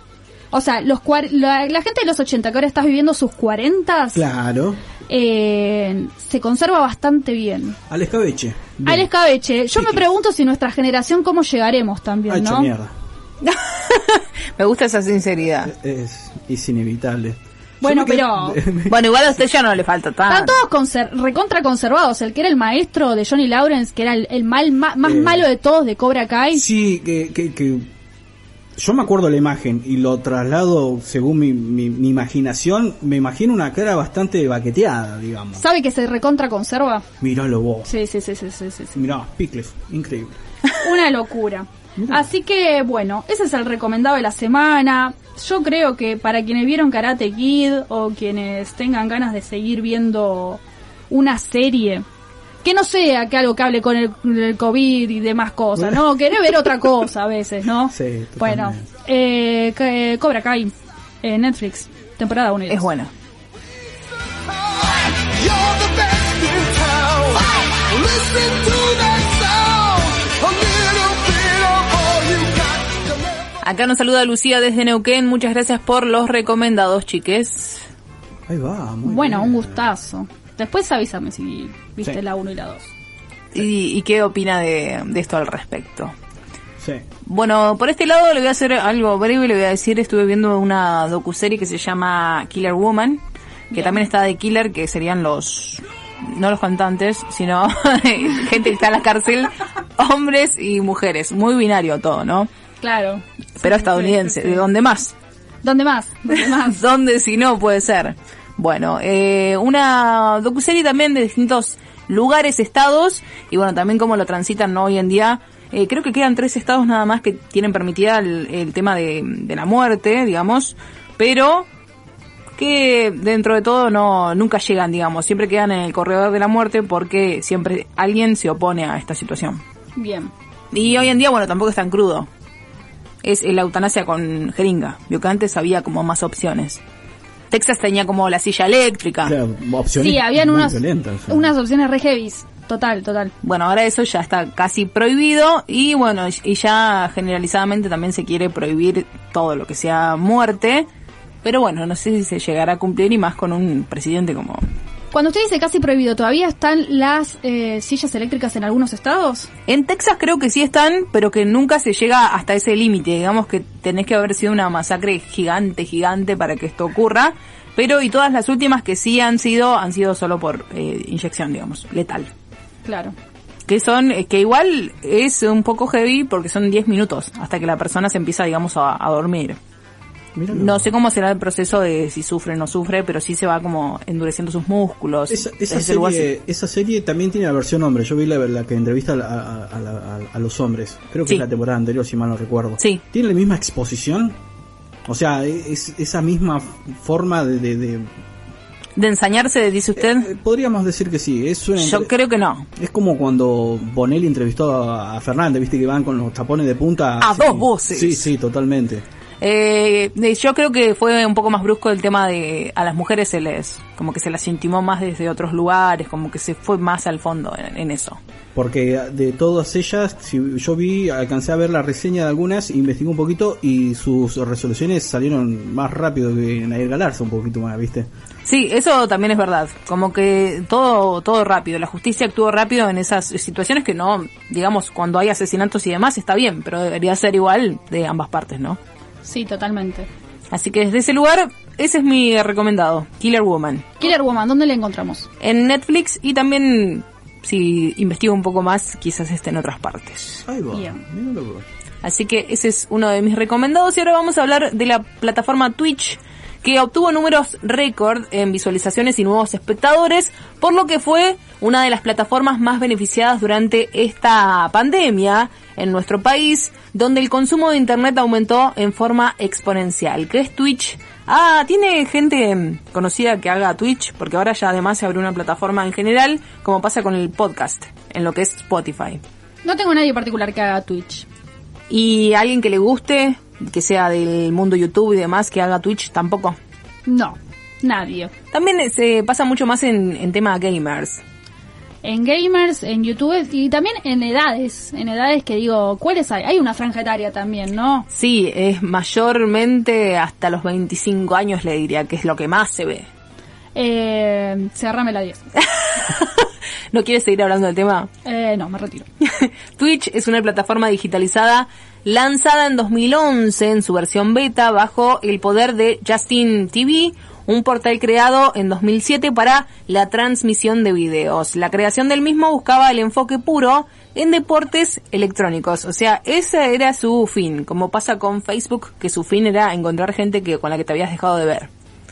o sea, los la, la gente de los 80 que ahora estás viviendo sus 40, claro. Eh, se conserva bastante bien. Al escabeche. Bien. Al escabeche, yo me pregunto si nuestra generación cómo llegaremos Ha también, hecho ¿no? mierda. Me gusta esa sinceridad. Es, es inevitable. Bueno, pero Bueno, igual a usted ya no le falta están tanto. todos conser- recontra conservados. El que era el maestro de Johnny Lawrence, que era el, el mal ma- más Eh, malo de todos de Cobra Kai. Sí, que, que, que yo me acuerdo la imagen y lo traslado según mi, mi, mi imaginación. Me imagino una cara bastante baqueteada, digamos. ¿Sabe que se recontra conserva? Míralo vos. Sí, sí, sí, sí, sí, sí. Mirá, Picles, increíble. Una locura. Así que, bueno, ese es el recomendado de la semana. Yo creo que para quienes vieron Karate Kid o quienes tengan ganas de seguir viendo una serie, que no sea que algo que hable con el, el COVID y demás cosas, ¿no? Querés ver otra cosa a veces, ¿no? Sí. Bueno, eh, que- Cobra Kai, eh, Netflix, temporada 1 Es bueno. Acá nos saluda Lucía desde Neuquén. Muchas gracias por los recomendados, chiques. Ahí va, muy Bueno, bien. un gustazo. Después avísame si viste Sí. la 1 y la 2. ¿Y, y qué opina de, de esto al respecto? Sí. Bueno, por este lado le voy a hacer algo breve, le voy a decir, estuve viendo una docuserie que se llama Killer Woman, que también está de Killer, que serían los, no los cantantes, sino gente que está en la cárcel, hombres y mujeres, muy binario todo, ¿no? Claro. Pero Sí, estadounidense, sí, sí, sí. ¿de dónde más? ¿Dónde más? ¿Dónde más? ¿Dónde si no puede ser? Bueno, eh, una docuserie también de distintos lugares, estados, y bueno, también cómo lo transitan ¿no? hoy en día. Eh, creo que quedan tres estados nada más que tienen permitida el, el tema de, de la muerte, digamos, pero que dentro de todo no nunca llegan, digamos, siempre quedan en el corredor de la muerte porque siempre alguien se opone a esta situación. Bien. Y hoy en día, bueno, tampoco es tan crudo. Es la eutanasia con jeringa. Vio que antes había como más opciones. Texas tenía como la silla eléctrica. Claro, opciones Sí, habían muy unas, violentas, sí. unas opciones re heavies. Total, total. Bueno, ahora eso ya está casi prohibido y bueno, y ya generalizadamente también se quiere prohibir todo lo que sea muerte. Pero bueno, no sé si se llegará a cumplir y más con un presidente como Cuando usted dice casi prohibido, ¿todavía están las eh, sillas eléctricas en algunos estados? En Texas creo que sí están, pero que nunca se llega hasta ese límite. Digamos que tenés que haber sido una masacre gigante, gigante para que esto ocurra. Pero y todas las últimas que sí han sido, han sido solo por eh, inyección, digamos, letal. Claro. Que son, eh, que igual es un poco heavy porque son 10 minutos hasta que la persona se empieza, digamos, a, a dormir. Míralo. No sé cómo será el proceso de si sufre o no sufre, pero sí se va como endureciendo sus músculos. Esa, serie, esa serie también tiene la versión hombre. Yo vi la, la que entrevista a, a- a- a- los hombres. Creo que Sí. es la temporada anterior, si mal no recuerdo. Sí. ¿Tiene la misma exposición? O sea, es esa misma forma de... de- de- De ensañarse, dice usted. eh, podríamos decir que sí. Es, una Yo creo que no. es como cuando Bonelli entrevistó a, a Fernández, viste que van con los tapones de punta. A así. dos voces. Sí, sí, totalmente. Eh, de- yo creo que fue un poco más brusco el tema de a las mujeres se les como que se las intimó más desde otros lugares, como que se fue más al fondo en, en eso. Porque de todas ellas, si yo vi, alcancé a ver la reseña de algunas, investigué un poquito y sus resoluciones salieron más rápido que Nair Galarza, un poquito más, ¿viste? Sí, eso también es verdad. Como que todo todo rápido, la justicia actuó rápido en esas situaciones que no, digamos, cuando hay asesinatos y demás está bien, pero debería ser igual de ambas partes, ¿no? Sí, totalmente. Así que desde ese lugar, ese es mi recomendado, Killer Woman. Killer Woman, ¿dónde la encontramos? En Netflix y también, si investigo un poco más, quizás esté en otras partes. Ahí va. Así que ese es uno de mis recomendados y ahora vamos a hablar de la plataforma Twitch que obtuvo números récord en visualizaciones y nuevos espectadores, por lo que fue una de las plataformas más beneficiadas durante esta pandemia en nuestro país, donde el consumo de internet aumentó en forma exponencial. ¿Qué es Twitch? Ah, tiene gente conocida que haga Twitch, porque ahora ya además se abrió una plataforma en general, como pasa con el podcast, en lo que es Spotify. No tengo nadie particular que haga Twitch. Y alguien que le guste, que sea del mundo YouTube y demás, que haga Twitch, tampoco. No, nadie. También se pasa mucho más en, en tema gamers. En gamers, en YouTube y también en edades. En edades que digo, ¿cuáles hay? Hay una franja etaria también, ¿no? Sí, es mayormente hasta los 25 años, le diría, que es lo que más se ve. Eh, cerrame la 10. ¿No quieres seguir hablando del tema? Eh, no, me retiro. Twitch es una plataforma digitalizada lanzada en 2011 en su versión beta bajo el poder de Justin TV, un portal creado en 2007 para la transmisión de videos. La creación del mismo buscaba el enfoque puro en deportes electrónicos, o sea, ese era su fin, como pasa con Facebook, que su fin era encontrar gente que con la que te habías dejado de ver.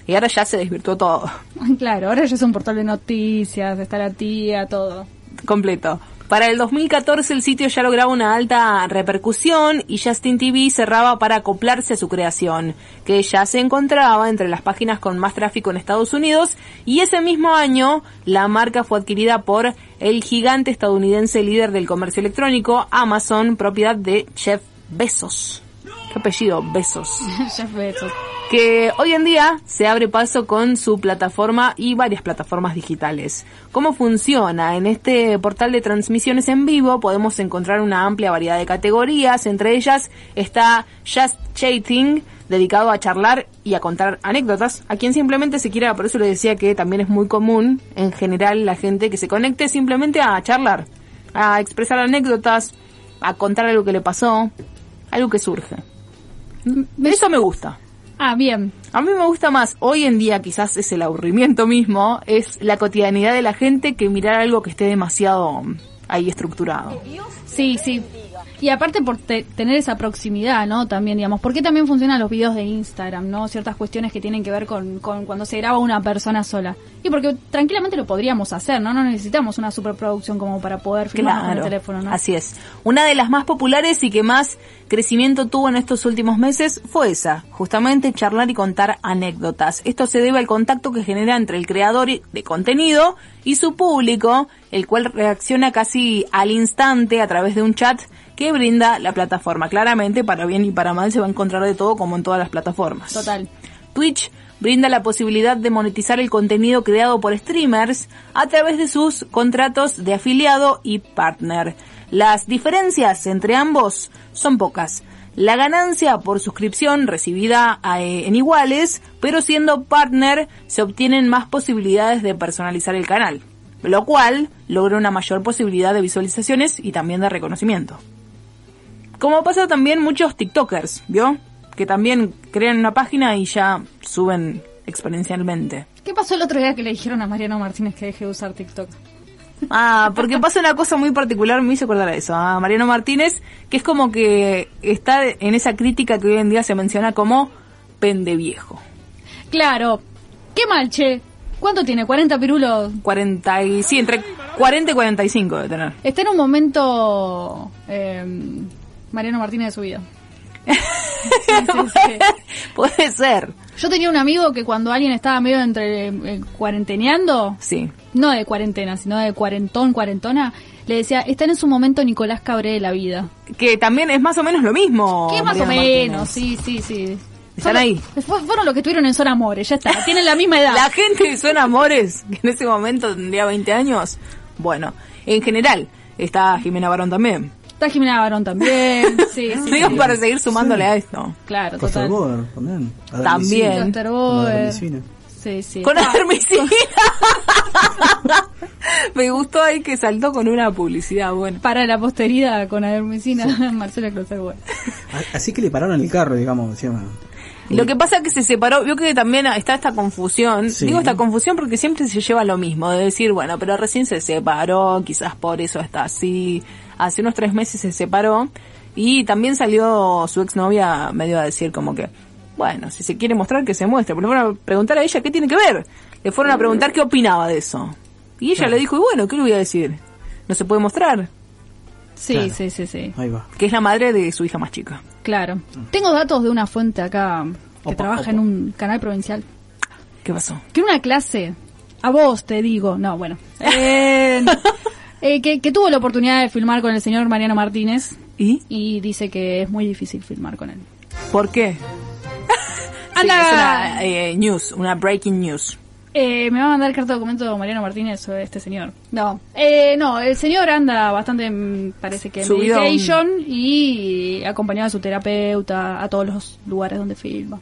Y ahora ya se desvirtuó todo. claro, ahora ya es un portal de noticias, está la tía, todo. completo. Para el 2014 el sitio ya lograba una alta repercusión y Justin TV cerraba para acoplarse a su creación, que ya se encontraba entre las páginas con más tráfico en Estados Unidos y ese mismo año la marca fue adquirida por el gigante estadounidense líder del comercio electrónico Amazon, propiedad de Jeff Bezos. ¿Qué apellido? Bezos Jeff Bezos. que hoy en día se abre paso con su plataforma y varias plataformas digitales. ¿Cómo funciona? En este portal de transmisiones en vivo podemos encontrar una amplia variedad de categorías, entre ellas está Just Chatting, dedicado a charlar y a contar anécdotas, a quien simplemente se quiera, por eso le decía que también es muy común en general la gente que se conecte simplemente a charlar, a expresar anécdotas, a contar algo que le pasó, algo que surge. Eso me gusta. Ah, bien. A mí me gusta más, hoy en día quizás es el aburrimiento mismo, es la cotidianidad de la gente que mirar algo que esté demasiado mm, ahí estructurado. Sí, sí. Y aparte por te- tener esa proximidad, ¿no? También, digamos, ¿por qué también funcionan los videos de Instagram, ¿no? Ciertas cuestiones que tienen que ver con, con cuando se graba una persona sola. Y porque tranquilamente lo podríamos hacer, ¿no? No necesitamos una superproducción como para poder filmar con el teléfono, ¿no? Así es. Una de las más populares y que más crecimiento tuvo en estos últimos meses fue esa, justamente charlar y contar anécdotas. Esto se debe al contacto que genera entre el creador de contenido y su público, el cual reacciona casi al instante a través de un chat que brinda la plataforma. Claramente, para bien y para mal se va a encontrar de todo como en todas las plataformas. Total. Twitch brinda la posibilidad de monetizar el contenido creado por streamers a través de sus contratos de afiliado y partner. Las diferencias entre ambos son pocas. la ganancia por suscripción recibida eh, en iguales, pero siendo partner se obtienen más posibilidades de personalizar el canal, lo cual logra una mayor posibilidad de visualizaciones y también de reconocimiento. Como pasa también muchos TikTokers, ¿vio? Que también crean una página y ya suben exponencialmente. ¿Qué pasó el otro día que le dijeron a Mariano Martínez que deje de usar TikTok? Ah, porque pasa una cosa muy particular, me hizo acordar a eso, a Mariano Martínez, que es como que está en esa crítica que hoy en día se menciona como pende viejo. Claro. Qué mal, che. ¿Cuánto tiene? ¿40 pirulos? 40 y, sí, entre 40 y 45 de tener. Está en un momento eh, Mariano Martínez de su vida. Sí, sí, sí. Puede ser, Yo tenía un amigo que cuando alguien estaba medio entre eh, cuarenteneando, sí. no de cuarentena, sino de cuarentón, cuarentona, le decía, está en su momento Nicolás Cabré de la vida. Que también es más o menos lo mismo. que más o menos, Martínez. sí, sí, sí. Están Son ahí. fu- Fueron los que estuvieron en Zona Amores, ya está, tienen la misma edad. La gente de Suena Amores, que en ese momento tendría 20 años, bueno, en general, está Jimena Barón también. Está Jimena Barón también, sí, sí. Digo, sí. para seguir sumándole a esto. Claro, Costa total. Boer también. Adam También. Levine. Sí, sí. Con Ah. Me gustó ahí que saltó con una publicidad buena. Para la posteridad con Hermesina, Marcela A- Así que le pararon el carro, digamos. decían, Lo que pasa es que se separó, vio que también está esta confusión, Sí. digo esta confusión porque siempre se lleva lo mismo, de decir, bueno, pero recién se separó, quizás por eso está así, hace unos tres meses se separó, y también salió su exnovia medio a decir como que, bueno, si se quiere mostrar que se muestre, pero le fueron a preguntar a ella qué tiene que ver, le fueron a preguntar qué opinaba de eso, y ella le dijo, y bueno, ¿qué le voy a decir? No se puede mostrar, Sí, Claro. sí, sí, sí. Ahí va. que es la madre de su hija más chica. Claro. Tengo datos de una fuente acá que Opa, trabaja opa. en un canal provincial. ¿Qué pasó? Que en una clase, a vos te digo, no, bueno, eh, eh, que, que tuvo la oportunidad de filmar con el señor Mariano Martínez ¿Y? y dice que es muy difícil filmar con él. ¿Por qué? Sí, es una eh, news, una breaking news. Eh, me va a mandar carta de documento Mariano Martínez sobre este señor. No, eh, no, el señor anda bastante, mm, parece que en medication y acompañado de su terapeuta a todos los lugares donde filma.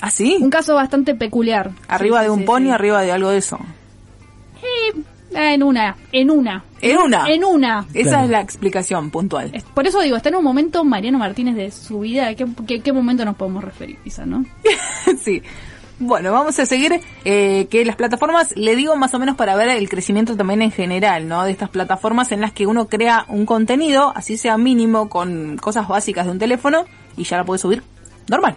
¿Ah, sí? Un caso bastante peculiar. Arriba Sí, de sí, un sí, pony, sí. arriba de algo de eso. Eh, en una, en una. En una. En una. Esa Claro. es la explicación puntual. Es- Por eso digo, está en un momento Mariano Martínez de su vida. ¿Qué, qué, qué momento nos podemos referir, quizá, no? sí. Bueno, vamos a seguir eh, que las plataformas, le digo más o menos para ver el crecimiento también en general, ¿no? De estas plataformas en las que uno crea un contenido, así sea mínimo, con cosas básicas de un teléfono, y ya la puede subir normal.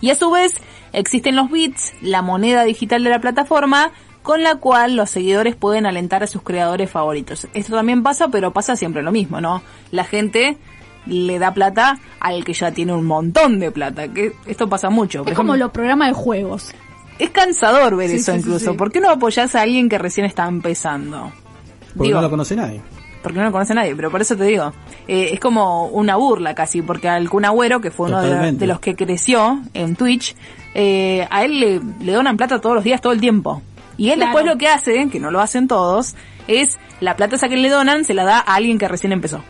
Y a su vez, existen los bits, la moneda digital de la plataforma, con la cual los seguidores pueden alentar a sus creadores favoritos. Esto también pasa, pero pasa siempre lo mismo, ¿no? La gente le da plata al que ya tiene un montón de plata, que esto pasa mucho. Por Es como ejemplo, los programas de juegos. es cansador ver Sí, eso sí, incluso. sí. ¿Por qué no apoyás a alguien que recién está empezando? Porque Digo, no lo conoce nadie. porque no lo conoce nadie, pero por eso te digo, eh, es como una burla casi, porque al Kun Agüero, que fue uno de, de los que creció en Twitch, eh, a él le, le donan plata todos los días, todo el tiempo. Y él Claro. después lo que hace, que no lo hacen todos, es la plata esa que le donan se la da a alguien que recién empezó.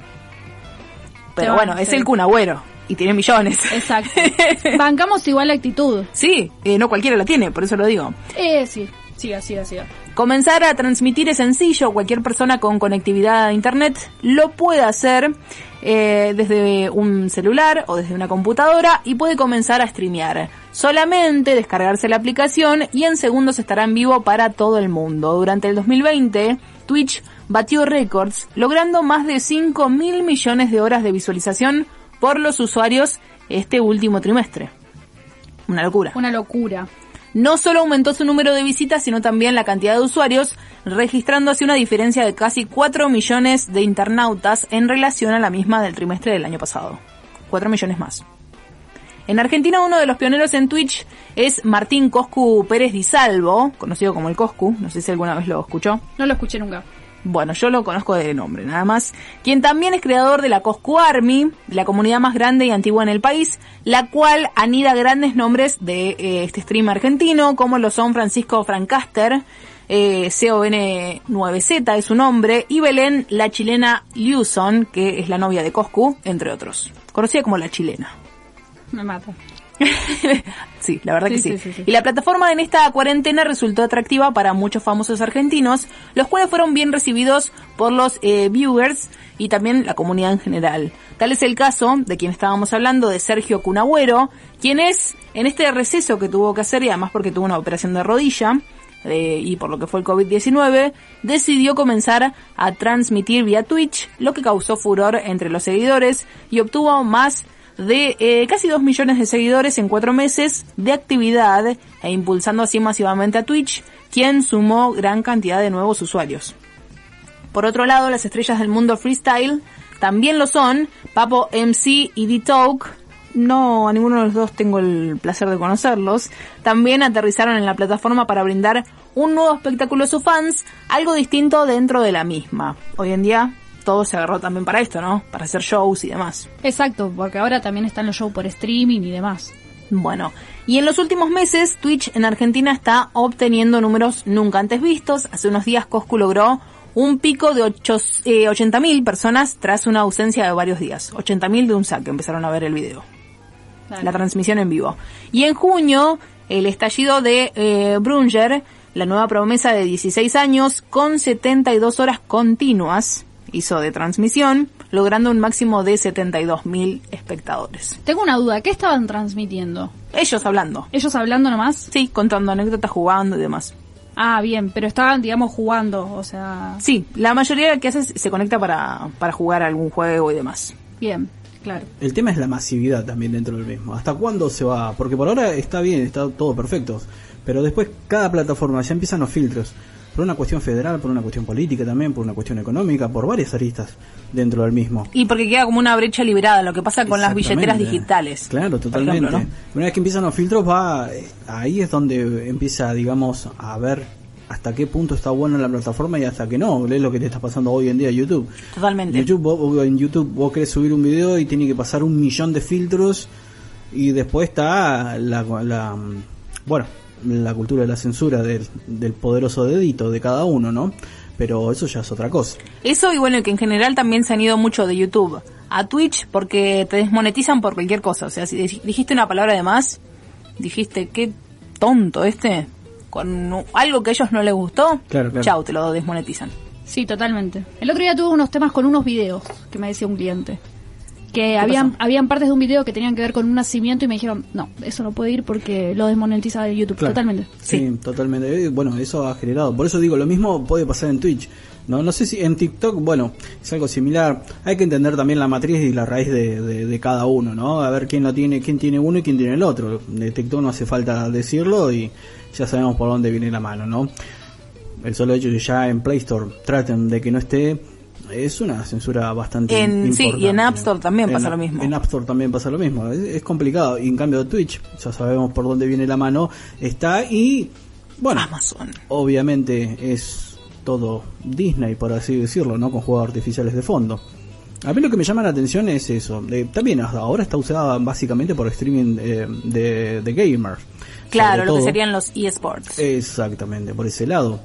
Pero bueno, es el Kun Agüero, y tiene millones. Exacto. Bancamos igual la actitud. sí, eh, no cualquiera la tiene, por eso lo digo. Eh, sí. Siga, siga, siga. Comenzar a transmitir es sencillo, cualquier persona con conectividad a internet lo puede hacer eh, desde un celular o desde una computadora y puede comenzar a streamear. Solamente descargarse la aplicación y en segundos estará en vivo para todo el mundo. Durante el 2020, Twitch batió récords, logrando más de 5 mil millones de horas de visualización por los usuarios este último trimestre. Una locura. Una locura. No solo aumentó su número de visitas, sino también la cantidad de usuarios, registrando así una diferencia de casi 4 millones de internautas en relación a la misma del trimestre del año pasado. 4 millones más. En Argentina uno de los pioneros en Twitch es Martín Coscu Pérez Di Salvo, conocido como el Coscu, no sé si alguna vez lo escuchó. No lo escuché nunca. Bueno, yo lo conozco de nombre, nada más. Quien también es creador de la Coscu Army, la comunidad más grande y antigua en el país, la cual anida grandes nombres de eh, este stream argentino, como lo son Francisco Francaster, eh, CON9Z es su nombre, y Belén, la chilena Liuson, que es la novia de Coscu, entre otros. conocida como la chilena. Me mata. Sí, la verdad Sí, que sí. sí. Y la plataforma en esta cuarentena resultó atractiva para muchos famosos argentinos, los cuales fueron bien recibidos por los eh, viewers y también la comunidad en general. Tal es el caso de quien estábamos hablando, de Sergio Cunagüero, quien es, en este receso que tuvo que hacer, y además porque tuvo una operación de rodilla, eh, y por lo que fue el COVID-19, decidió comenzar a transmitir vía Twitch, lo que causó furor entre los seguidores y obtuvo más de eh, casi 2 millones de seguidores en 4 meses de actividad e impulsando así masivamente a Twitch, quien sumó gran cantidad de nuevos usuarios. Por otro lado, las estrellas del mundo freestyle también lo son, Papo MC y D-Talk, no, a ninguno de los dos tengo el placer de conocerlos, también aterrizaron en la plataforma para brindar un nuevo espectáculo a sus fans, algo distinto dentro de la misma. Hoy en día todo se agarró también para esto, ¿no? Para hacer shows y demás. Exacto, porque ahora también están los shows por streaming y demás. Bueno, y en los últimos meses Twitch en Argentina está obteniendo números nunca antes vistos. Hace unos días Coscu logró un pico de eh, 80.000 personas tras una ausencia de varios días. 80.000 de un saque empezaron a ver el video, la transmisión en vivo. Y en junio, el estallido de eh, Brunger, la nueva promesa de 16 años, con 72 horas continuas, hizo de transmisión, logrando un máximo de 72.000 espectadores. Tengo una duda, ¿qué estaban transmitiendo? Ellos hablando. ¿Ellos hablando nomás? Sí, contando anécdotas, jugando y demás. Ah, bien, pero estaban, digamos, jugando, o sea... Sí, la mayoría de lo que hace es- se conecta para, para jugar algún juego y demás. Bien, claro. El tema es la masividad también dentro del mismo. ¿Hasta cuándo se va? Porque por ahora está bien, está todo perfecto. Pero después cada plataforma ya empiezan los filtros. Por una cuestión federal, por una cuestión política también, por una cuestión económica, por varias aristas dentro del mismo. Y porque queda como una brecha liberada, lo que pasa con las billeteras digitales. Claro, totalmente. ejemplo, ¿no? Una vez que empiezan los filtros, va eh, ahí es donde empieza, digamos, a ver hasta qué punto está bueno la plataforma y hasta que no. Es lo que te está pasando hoy en día YouTube. Totalmente. YouTube, vos- vos- en YouTube vos querés subir un video y tiene que pasar un millón de filtros y después está la, la, mm, bueno, la cultura de la censura del, del poderoso dedito de cada uno, ¿no? Pero eso ya es otra cosa. Eso y bueno, que en general también se han ido mucho de YouTube a Twitch porque te desmonetizan por cualquier cosa. O sea, si dij- dijiste una palabra de más, dijiste, qué tonto este, con algo que a ellos no les gustó, Claro, claro. chau, te lo desmonetizan. Sí, totalmente. El otro día tuve unos temas con unos videos que me decía un cliente. Que habían, habían partes de un video que tenían que ver con un nacimiento y me dijeron, no, eso no puede ir porque lo desmonetiza de YouTube. Claro. Totalmente. Sí, totalmente. Eh, Bueno, eso ha generado. Por eso digo, lo mismo puede pasar en Twitch. No, no sé si en TikTok, bueno, es algo similar. Hay que entender también la matriz y la raíz de, de- de cada uno, ¿no? A ver quién lo tiene, quién tiene uno y quién tiene el otro. De TikTok no hace falta decirlo y ya sabemos por dónde viene la mano, ¿no? El solo hecho de que ya en Play Store traten de que no esté es una censura bastante En- sí, y en App Store también En pasa lo mismo. En App Store también pasa lo mismo. Es, es complicado. Y en cambio Twitch, ya sabemos por dónde viene la mano, está y bueno, Amazon. obviamente es todo Disney, por así decirlo, ¿no? Con juegos artificiales de fondo. A mí lo que me llama la atención es eso. Eh, también hasta ahora está usada básicamente por streaming eh, de, de gamers. Claro, lo que serían los eSports. Exactamente, por ese lado.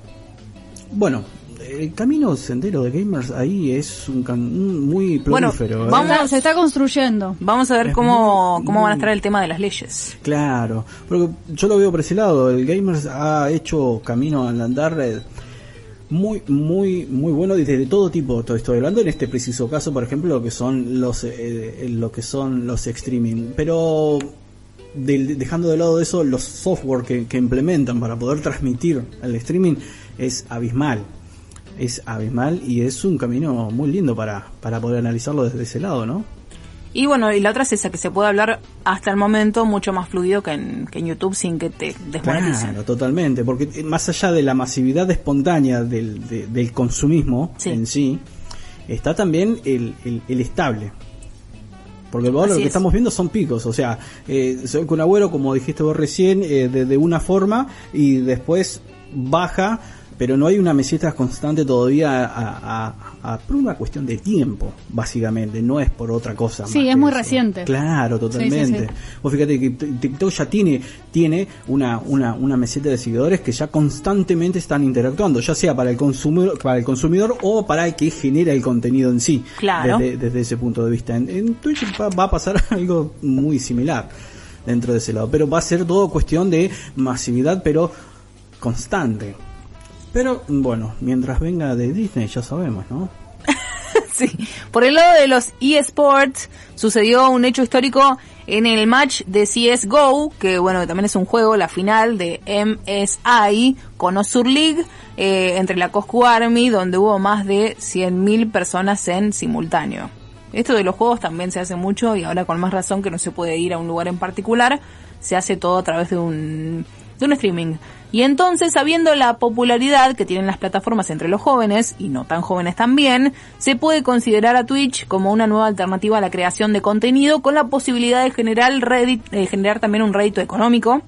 Bueno, el camino sendero de gamers ahí es un, cam- un muy prolífero. ¿eh? vamos- se está construyendo. Vamos a ver Es cómo, muy- cómo van a estar el tema de las leyes. Claro, porque yo lo veo por ese lado. El gamers ha hecho camino al andar eh, muy, muy, muy bueno desde todo tipo. Todo estoy hablando en este preciso caso, por ejemplo, lo que son los, eh, lo que son los streaming. Pero del- dejando de lado eso, los software que, que implementan para poder transmitir el streaming es abismal. Es abismal y es un camino muy lindo para, para poder analizarlo desde ese lado, ¿no? Y bueno, y la otra es esa, que se puede hablar hasta el momento mucho más fluido que en, que en YouTube sin que te desmoneticen. Claro, totalmente, porque eh, más allá de la masividad espontánea del, de- del consumismo Sí. en sí, está también el, el, el estable. Porque ahora lo que es. estamos viendo son picos, o sea, eh, soy con agüero, como dijiste vos recién, eh, de, de una forma y después baja pero no hay una meseta constante todavía a, a- a- por una cuestión de tiempo, básicamente, no es por otra cosa. Sí, más es muy eso. reciente. Claro, totalmente. Sí, sí, Vos fíjate que TikTok ya tiene, tiene una, una, una meseta de seguidores que ya constantemente están interactuando, ya sea para el consumidor, para el consumidor o para el que genera el contenido en sí. Claro. Desde, desde ese punto de vista. En, en Twitch va, va a pasar algo muy similar dentro de ese lado, pero va a ser todo cuestión de masividad, pero constante. Pero bueno, mientras venga de Disney ya sabemos, ¿no? Sí. Por el lado de los eSports, sucedió un hecho histórico en el match de CSGO, que bueno, también es un juego, la final de MSI con Osur League, eh, entre la Coscu Army, donde hubo más de 100.000 personas en simultáneo. Esto de los juegos también se hace mucho y ahora con más razón que no se puede ir a un lugar en particular, se hace todo a través de un, de un streaming. Y entonces, sabiendo la popularidad que tienen las plataformas entre los jóvenes, y no tan jóvenes también, se puede considerar a Twitch como una nueva alternativa a la creación de contenido con la posibilidad de generar, eh, generar también un rédito económico,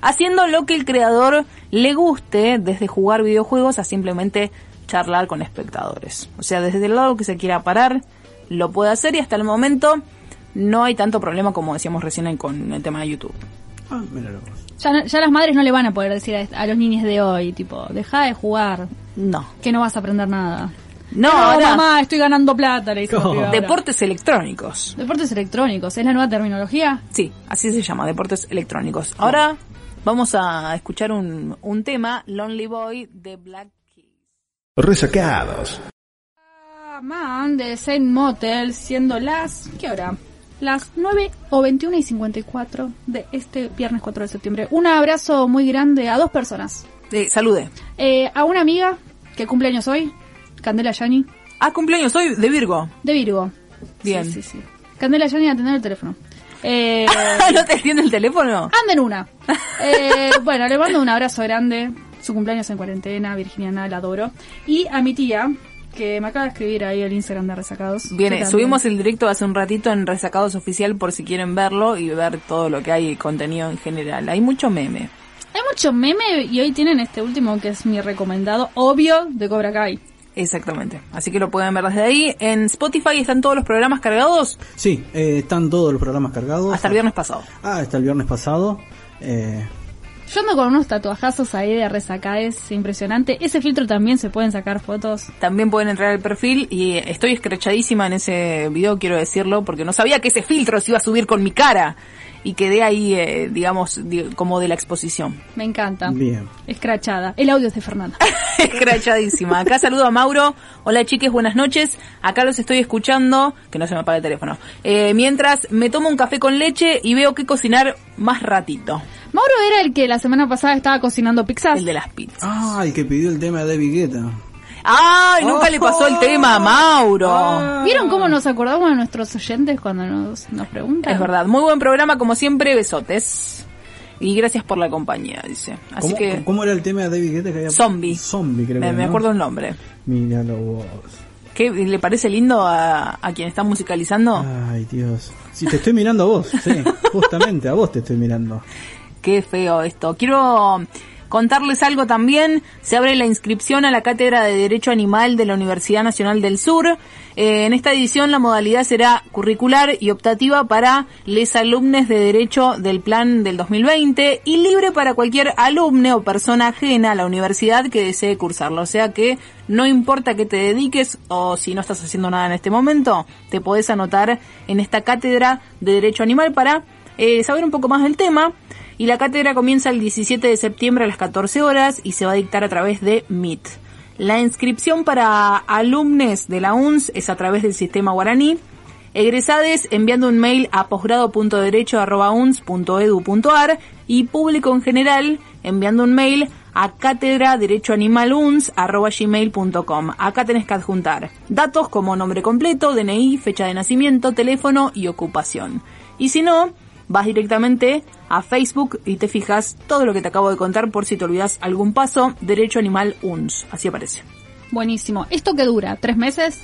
haciendo lo que el creador le guste, desde jugar videojuegos a simplemente charlar con espectadores. O sea, desde el lado que se quiera parar, lo puede hacer y hasta el momento no hay tanto problema como decíamos recién con el tema de YouTube. Ah, míralo. Ya, ya las madres no le van a poder decir a, a los niños de hoy, tipo, deja de jugar, No. que no vas a aprender nada. No, ahora, mamá, estoy ganando plata, le dice No. deportes electrónicos. Deportes electrónicos, ¿es la nueva terminología? Sí, así se llama, deportes electrónicos. Ahora vamos a escuchar un, un tema, Lonely Boy de Black Keys. Resacados. Ah, Man de Saint Motel, siendo las... ¿Qué hora? Las 9 o 21 y 54 de este viernes 4 de septiembre. Un abrazo muy grande a dos personas. Eh, salude. Eh, a una amiga que cumple años hoy, Candela Yani, Ah, cumpleaños hoy de Virgo. de Virgo. Bien. Sí, sí, sí. Candela Yani a atender el teléfono. Eh, ¿No te entiende el teléfono? anden una. Eh, bueno, le mando un abrazo grande. Su cumpleaños en cuarentena, Virginiana, la adoro. Y a mi tía, que me acaba de escribir ahí el Instagram de Resacados. Viene, subimos el directo hace un ratito en Resacados Oficial por si quieren verlo y ver todo lo que hay contenido en general. Hay mucho meme. Hay mucho meme y hoy tienen este último que es mi recomendado, obvio, de Cobra Kai. Exactamente. Así que lo pueden ver desde ahí. En Spotify están todos los programas cargados Sí, eh, están todos los programas cargados. hasta el viernes pasado. Ah, hasta el viernes pasado. Eh, Yo ando con unos tatuajazos ahí de Resacades, impresionante. Ese filtro también se pueden sacar fotos. También pueden entrar al perfil y estoy escrachadísima en ese video, quiero decirlo, porque no sabía que ese filtro se iba a subir con mi cara y quedé ahí, eh, digamos, di- como de la exposición. Me encanta. bien. Escrachada. El audio es de Fernanda. Escrachadísima. Acá saludo a Mauro. Hola chiques, buenas noches. Acá los estoy escuchando, que no se me apague el teléfono. Eh, mientras me tomo un café con leche y veo que cocinar más ratito. Mauro era el que la semana pasada estaba cocinando pizzas. El de las pizzas. Ah, el que pidió el tema de David Guetta. ¡Ay! Nunca le pasó el tema a Mauro. ¿Vieron cómo nos acordamos de nuestros oyentes cuando nos, nos preguntan? Es verdad. Muy buen programa, como siempre. Besotes. Y gracias por la compañía, dice. Así ¿Cómo, que... ¿Cómo era el tema de David Guetta que había Zombie. Zombie, creo me, que me ¿no? acuerdo el nombre. Míralo vos. ¿Qué le parece lindo a, a quien está musicalizando? Ay, Dios. Si te estoy mirando a vos, sí, justamente, a vos te estoy mirando. Qué feo esto. Quiero contarles algo también. Se abre la inscripción a la Cátedra de Derecho Animal de la Universidad Nacional del Sur. Eh, en esta edición la modalidad será curricular y optativa para les alumnes de Derecho del Plan del 2020 y libre para cualquier alumne o persona ajena a la universidad que desee cursarlo. O sea que no importa que te dediques o si no estás haciendo nada en este momento, te podés anotar en esta Cátedra de Derecho Animal para eh, saber un poco más del tema. Y la cátedra comienza el 17 de septiembre a las 14 horas y se va a dictar a través de Meet. La inscripción para alumnos de la UNS es a través del sistema guaraní. Egresades enviando un mail a posgrado.derecho.uns.edu.ar y público en general enviando un mail a cátedra gmail.com. Acá tenés que adjuntar datos como nombre completo, DNI, fecha de nacimiento, teléfono y ocupación. Y si no, vas directamente a Facebook y te fijas todo lo que te acabo de contar por si te olvidas algún paso, Derecho Animal UNS, así aparece. Buenísimo. ¿Esto qué dura? ¿Tres meses?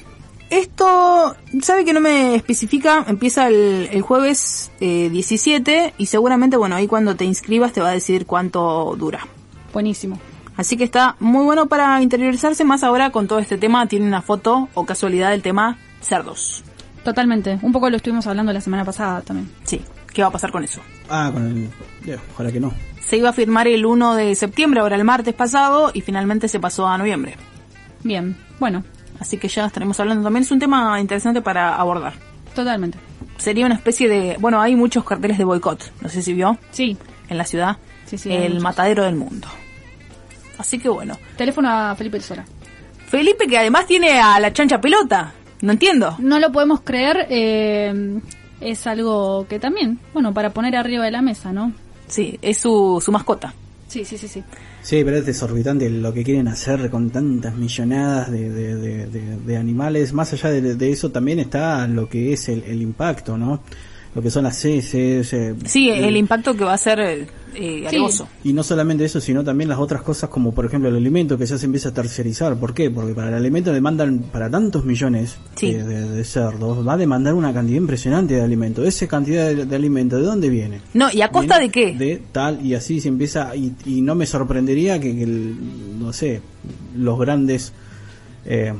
Esto, sabe que no me especifica, empieza el, el jueves eh, 17 y seguramente, bueno, ahí cuando te inscribas te va a decir cuánto dura. Buenísimo. Así que está muy bueno para interiorizarse más ahora con todo este tema. Tiene una foto o casualidad del tema cerdos. Totalmente. Un poco lo estuvimos hablando la semana pasada también. Sí, ¿qué va a pasar con eso? Ah, con el... ojalá que no. Se iba a firmar el 1 de septiembre, ahora el martes pasado, y finalmente se pasó a noviembre. Bien, bueno, Así que ya estaremos hablando también. Es un tema interesante para abordar. totalmente. Sería una especie de... Bueno, hay muchos carteles de boicot. No sé si vio Sí, en la ciudad. Sí, sí, el matadero del mundo. Así que bueno. teléfono a Felipe Sora. Felipe que además tiene a la chancha pelota. No entiendo. No lo podemos creer, eh, es algo que también, bueno, para poner arriba de la mesa, ¿no? Sí, es su, su mascota. Sí, sí, sí, sí. Sí, pero es desorbitante lo que quieren hacer con tantas millonadas de, de, de- de- de animales. Más allá de, de eso también está lo que es el, el impacto, ¿no? Lo que son las heces. eh, Sí, eh, el impacto que va a ser eh, eh, alevoso. Y no solamente eso, sino también las otras cosas como por ejemplo el alimento que ya se empieza a tercerizar. ¿Por qué? Porque para el alimento demandan para tantos millones Sí. de, de- de cerdos, va a demandar una cantidad impresionante de alimento. Esa cantidad de, de alimento, ¿de dónde viene? No, ¿y a costa Viene de qué? De tal y así se empieza y, y no me sorprendería que, que el- no sé, los grandes eh,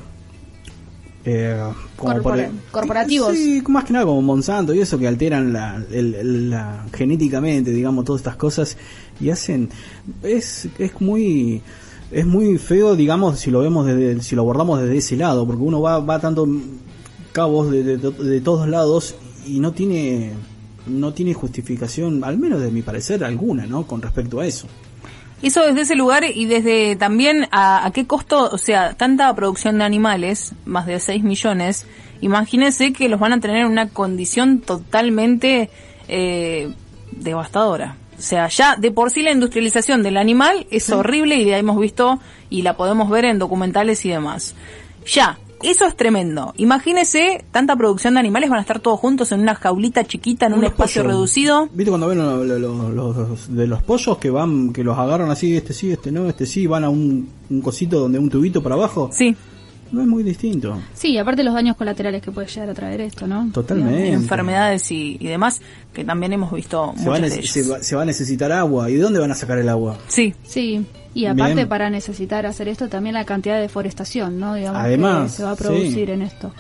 eh, como Corpora- por el- corporativos. Sí, más que nada como Monsanto y eso que alteran la, el- el- la- genéticamente, digamos, todas estas cosas y hacen es es muy es muy feo, digamos, si lo vemos desde si lo abordamos desde ese lado, porque uno va va tanto cabos de, de, de todos lados y no tiene no tiene justificación, al menos de mi parecer alguna, ¿no? Con respecto a eso. Eso desde ese lugar y desde también a, a qué costo, o sea, tanta producción de animales, más de 6 millones, imagínense que los van a tener en una condición totalmente eh, devastadora. O sea, ya de por sí la industrialización del animal es horrible y la hemos visto y la podemos ver en documentales y demás. Ya, eso es tremendo. Imagínese, tanta producción de animales van a estar todos juntos en una jaulita chiquita, en un Los espacio pollos. reducido. ¿Viste cuando ven lo- lo- lo- los, de los pollos que van, que los agarran así, este sí, este no, este sí, van a un, un cosito donde un tubito para abajo? Sí, No es muy distinto. Sí, aparte los daños colaterales que puede llegar a traer esto, ¿no? Totalmente. enfermedades y, y demás, que también hemos visto Se va, a muchas de nece- ellas. se, va, se va a necesitar agua. ¿Y de dónde van a sacar el agua? Sí, Sí, y aparte Bien. para necesitar hacer esto también la cantidad de deforestación, ¿no? Digamos Además, que se va a producir sí. en esto.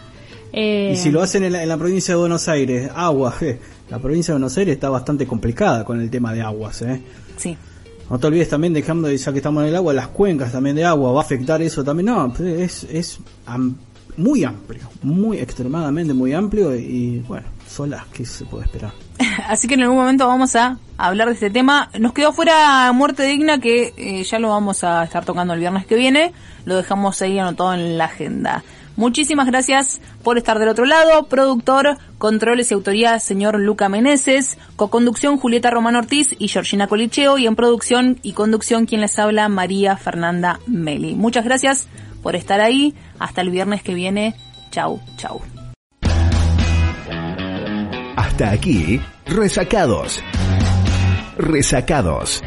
Eh, Y si lo hacen en la, en la provincia de Buenos Aires, agua, la provincia de Buenos Aires está bastante complicada con el tema de aguas, ¿eh? sí. No te olvides también, dejando, ya que estamos en el agua, las cuencas también de agua, va a afectar eso también. No, pues es, es am- muy amplio, muy extremadamente muy amplio y, bueno, solas, ¿qué se puede esperar? Así que en algún momento vamos a hablar de este tema. Nos quedó fuera Muerte Digna, que eh, ya lo vamos a estar tocando el viernes que viene. Lo dejamos ahí anotado en la agenda. Muchísimas gracias por estar del otro lado. Productor, controles y autoría, señor Luca Meneses. Coconducción, Julieta Román Ortiz y Georgina Colicheo. Y en producción y conducción, quien les habla, María Fernanda Meli. Muchas gracias por estar ahí. Hasta el viernes que viene. Chau, chau. Hasta aquí, resacados. Resacados.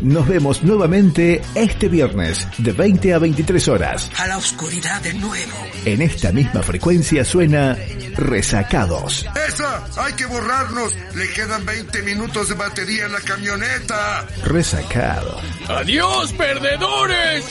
Nos vemos nuevamente este viernes de 20 a 23 horas. A la oscuridad de nuevo. En esta misma frecuencia suena Resacados. ¡Esa! ¡Hay que borrarnos! Le quedan 20 minutos de batería en la camioneta. Resacados. ¡Adiós, perdedores!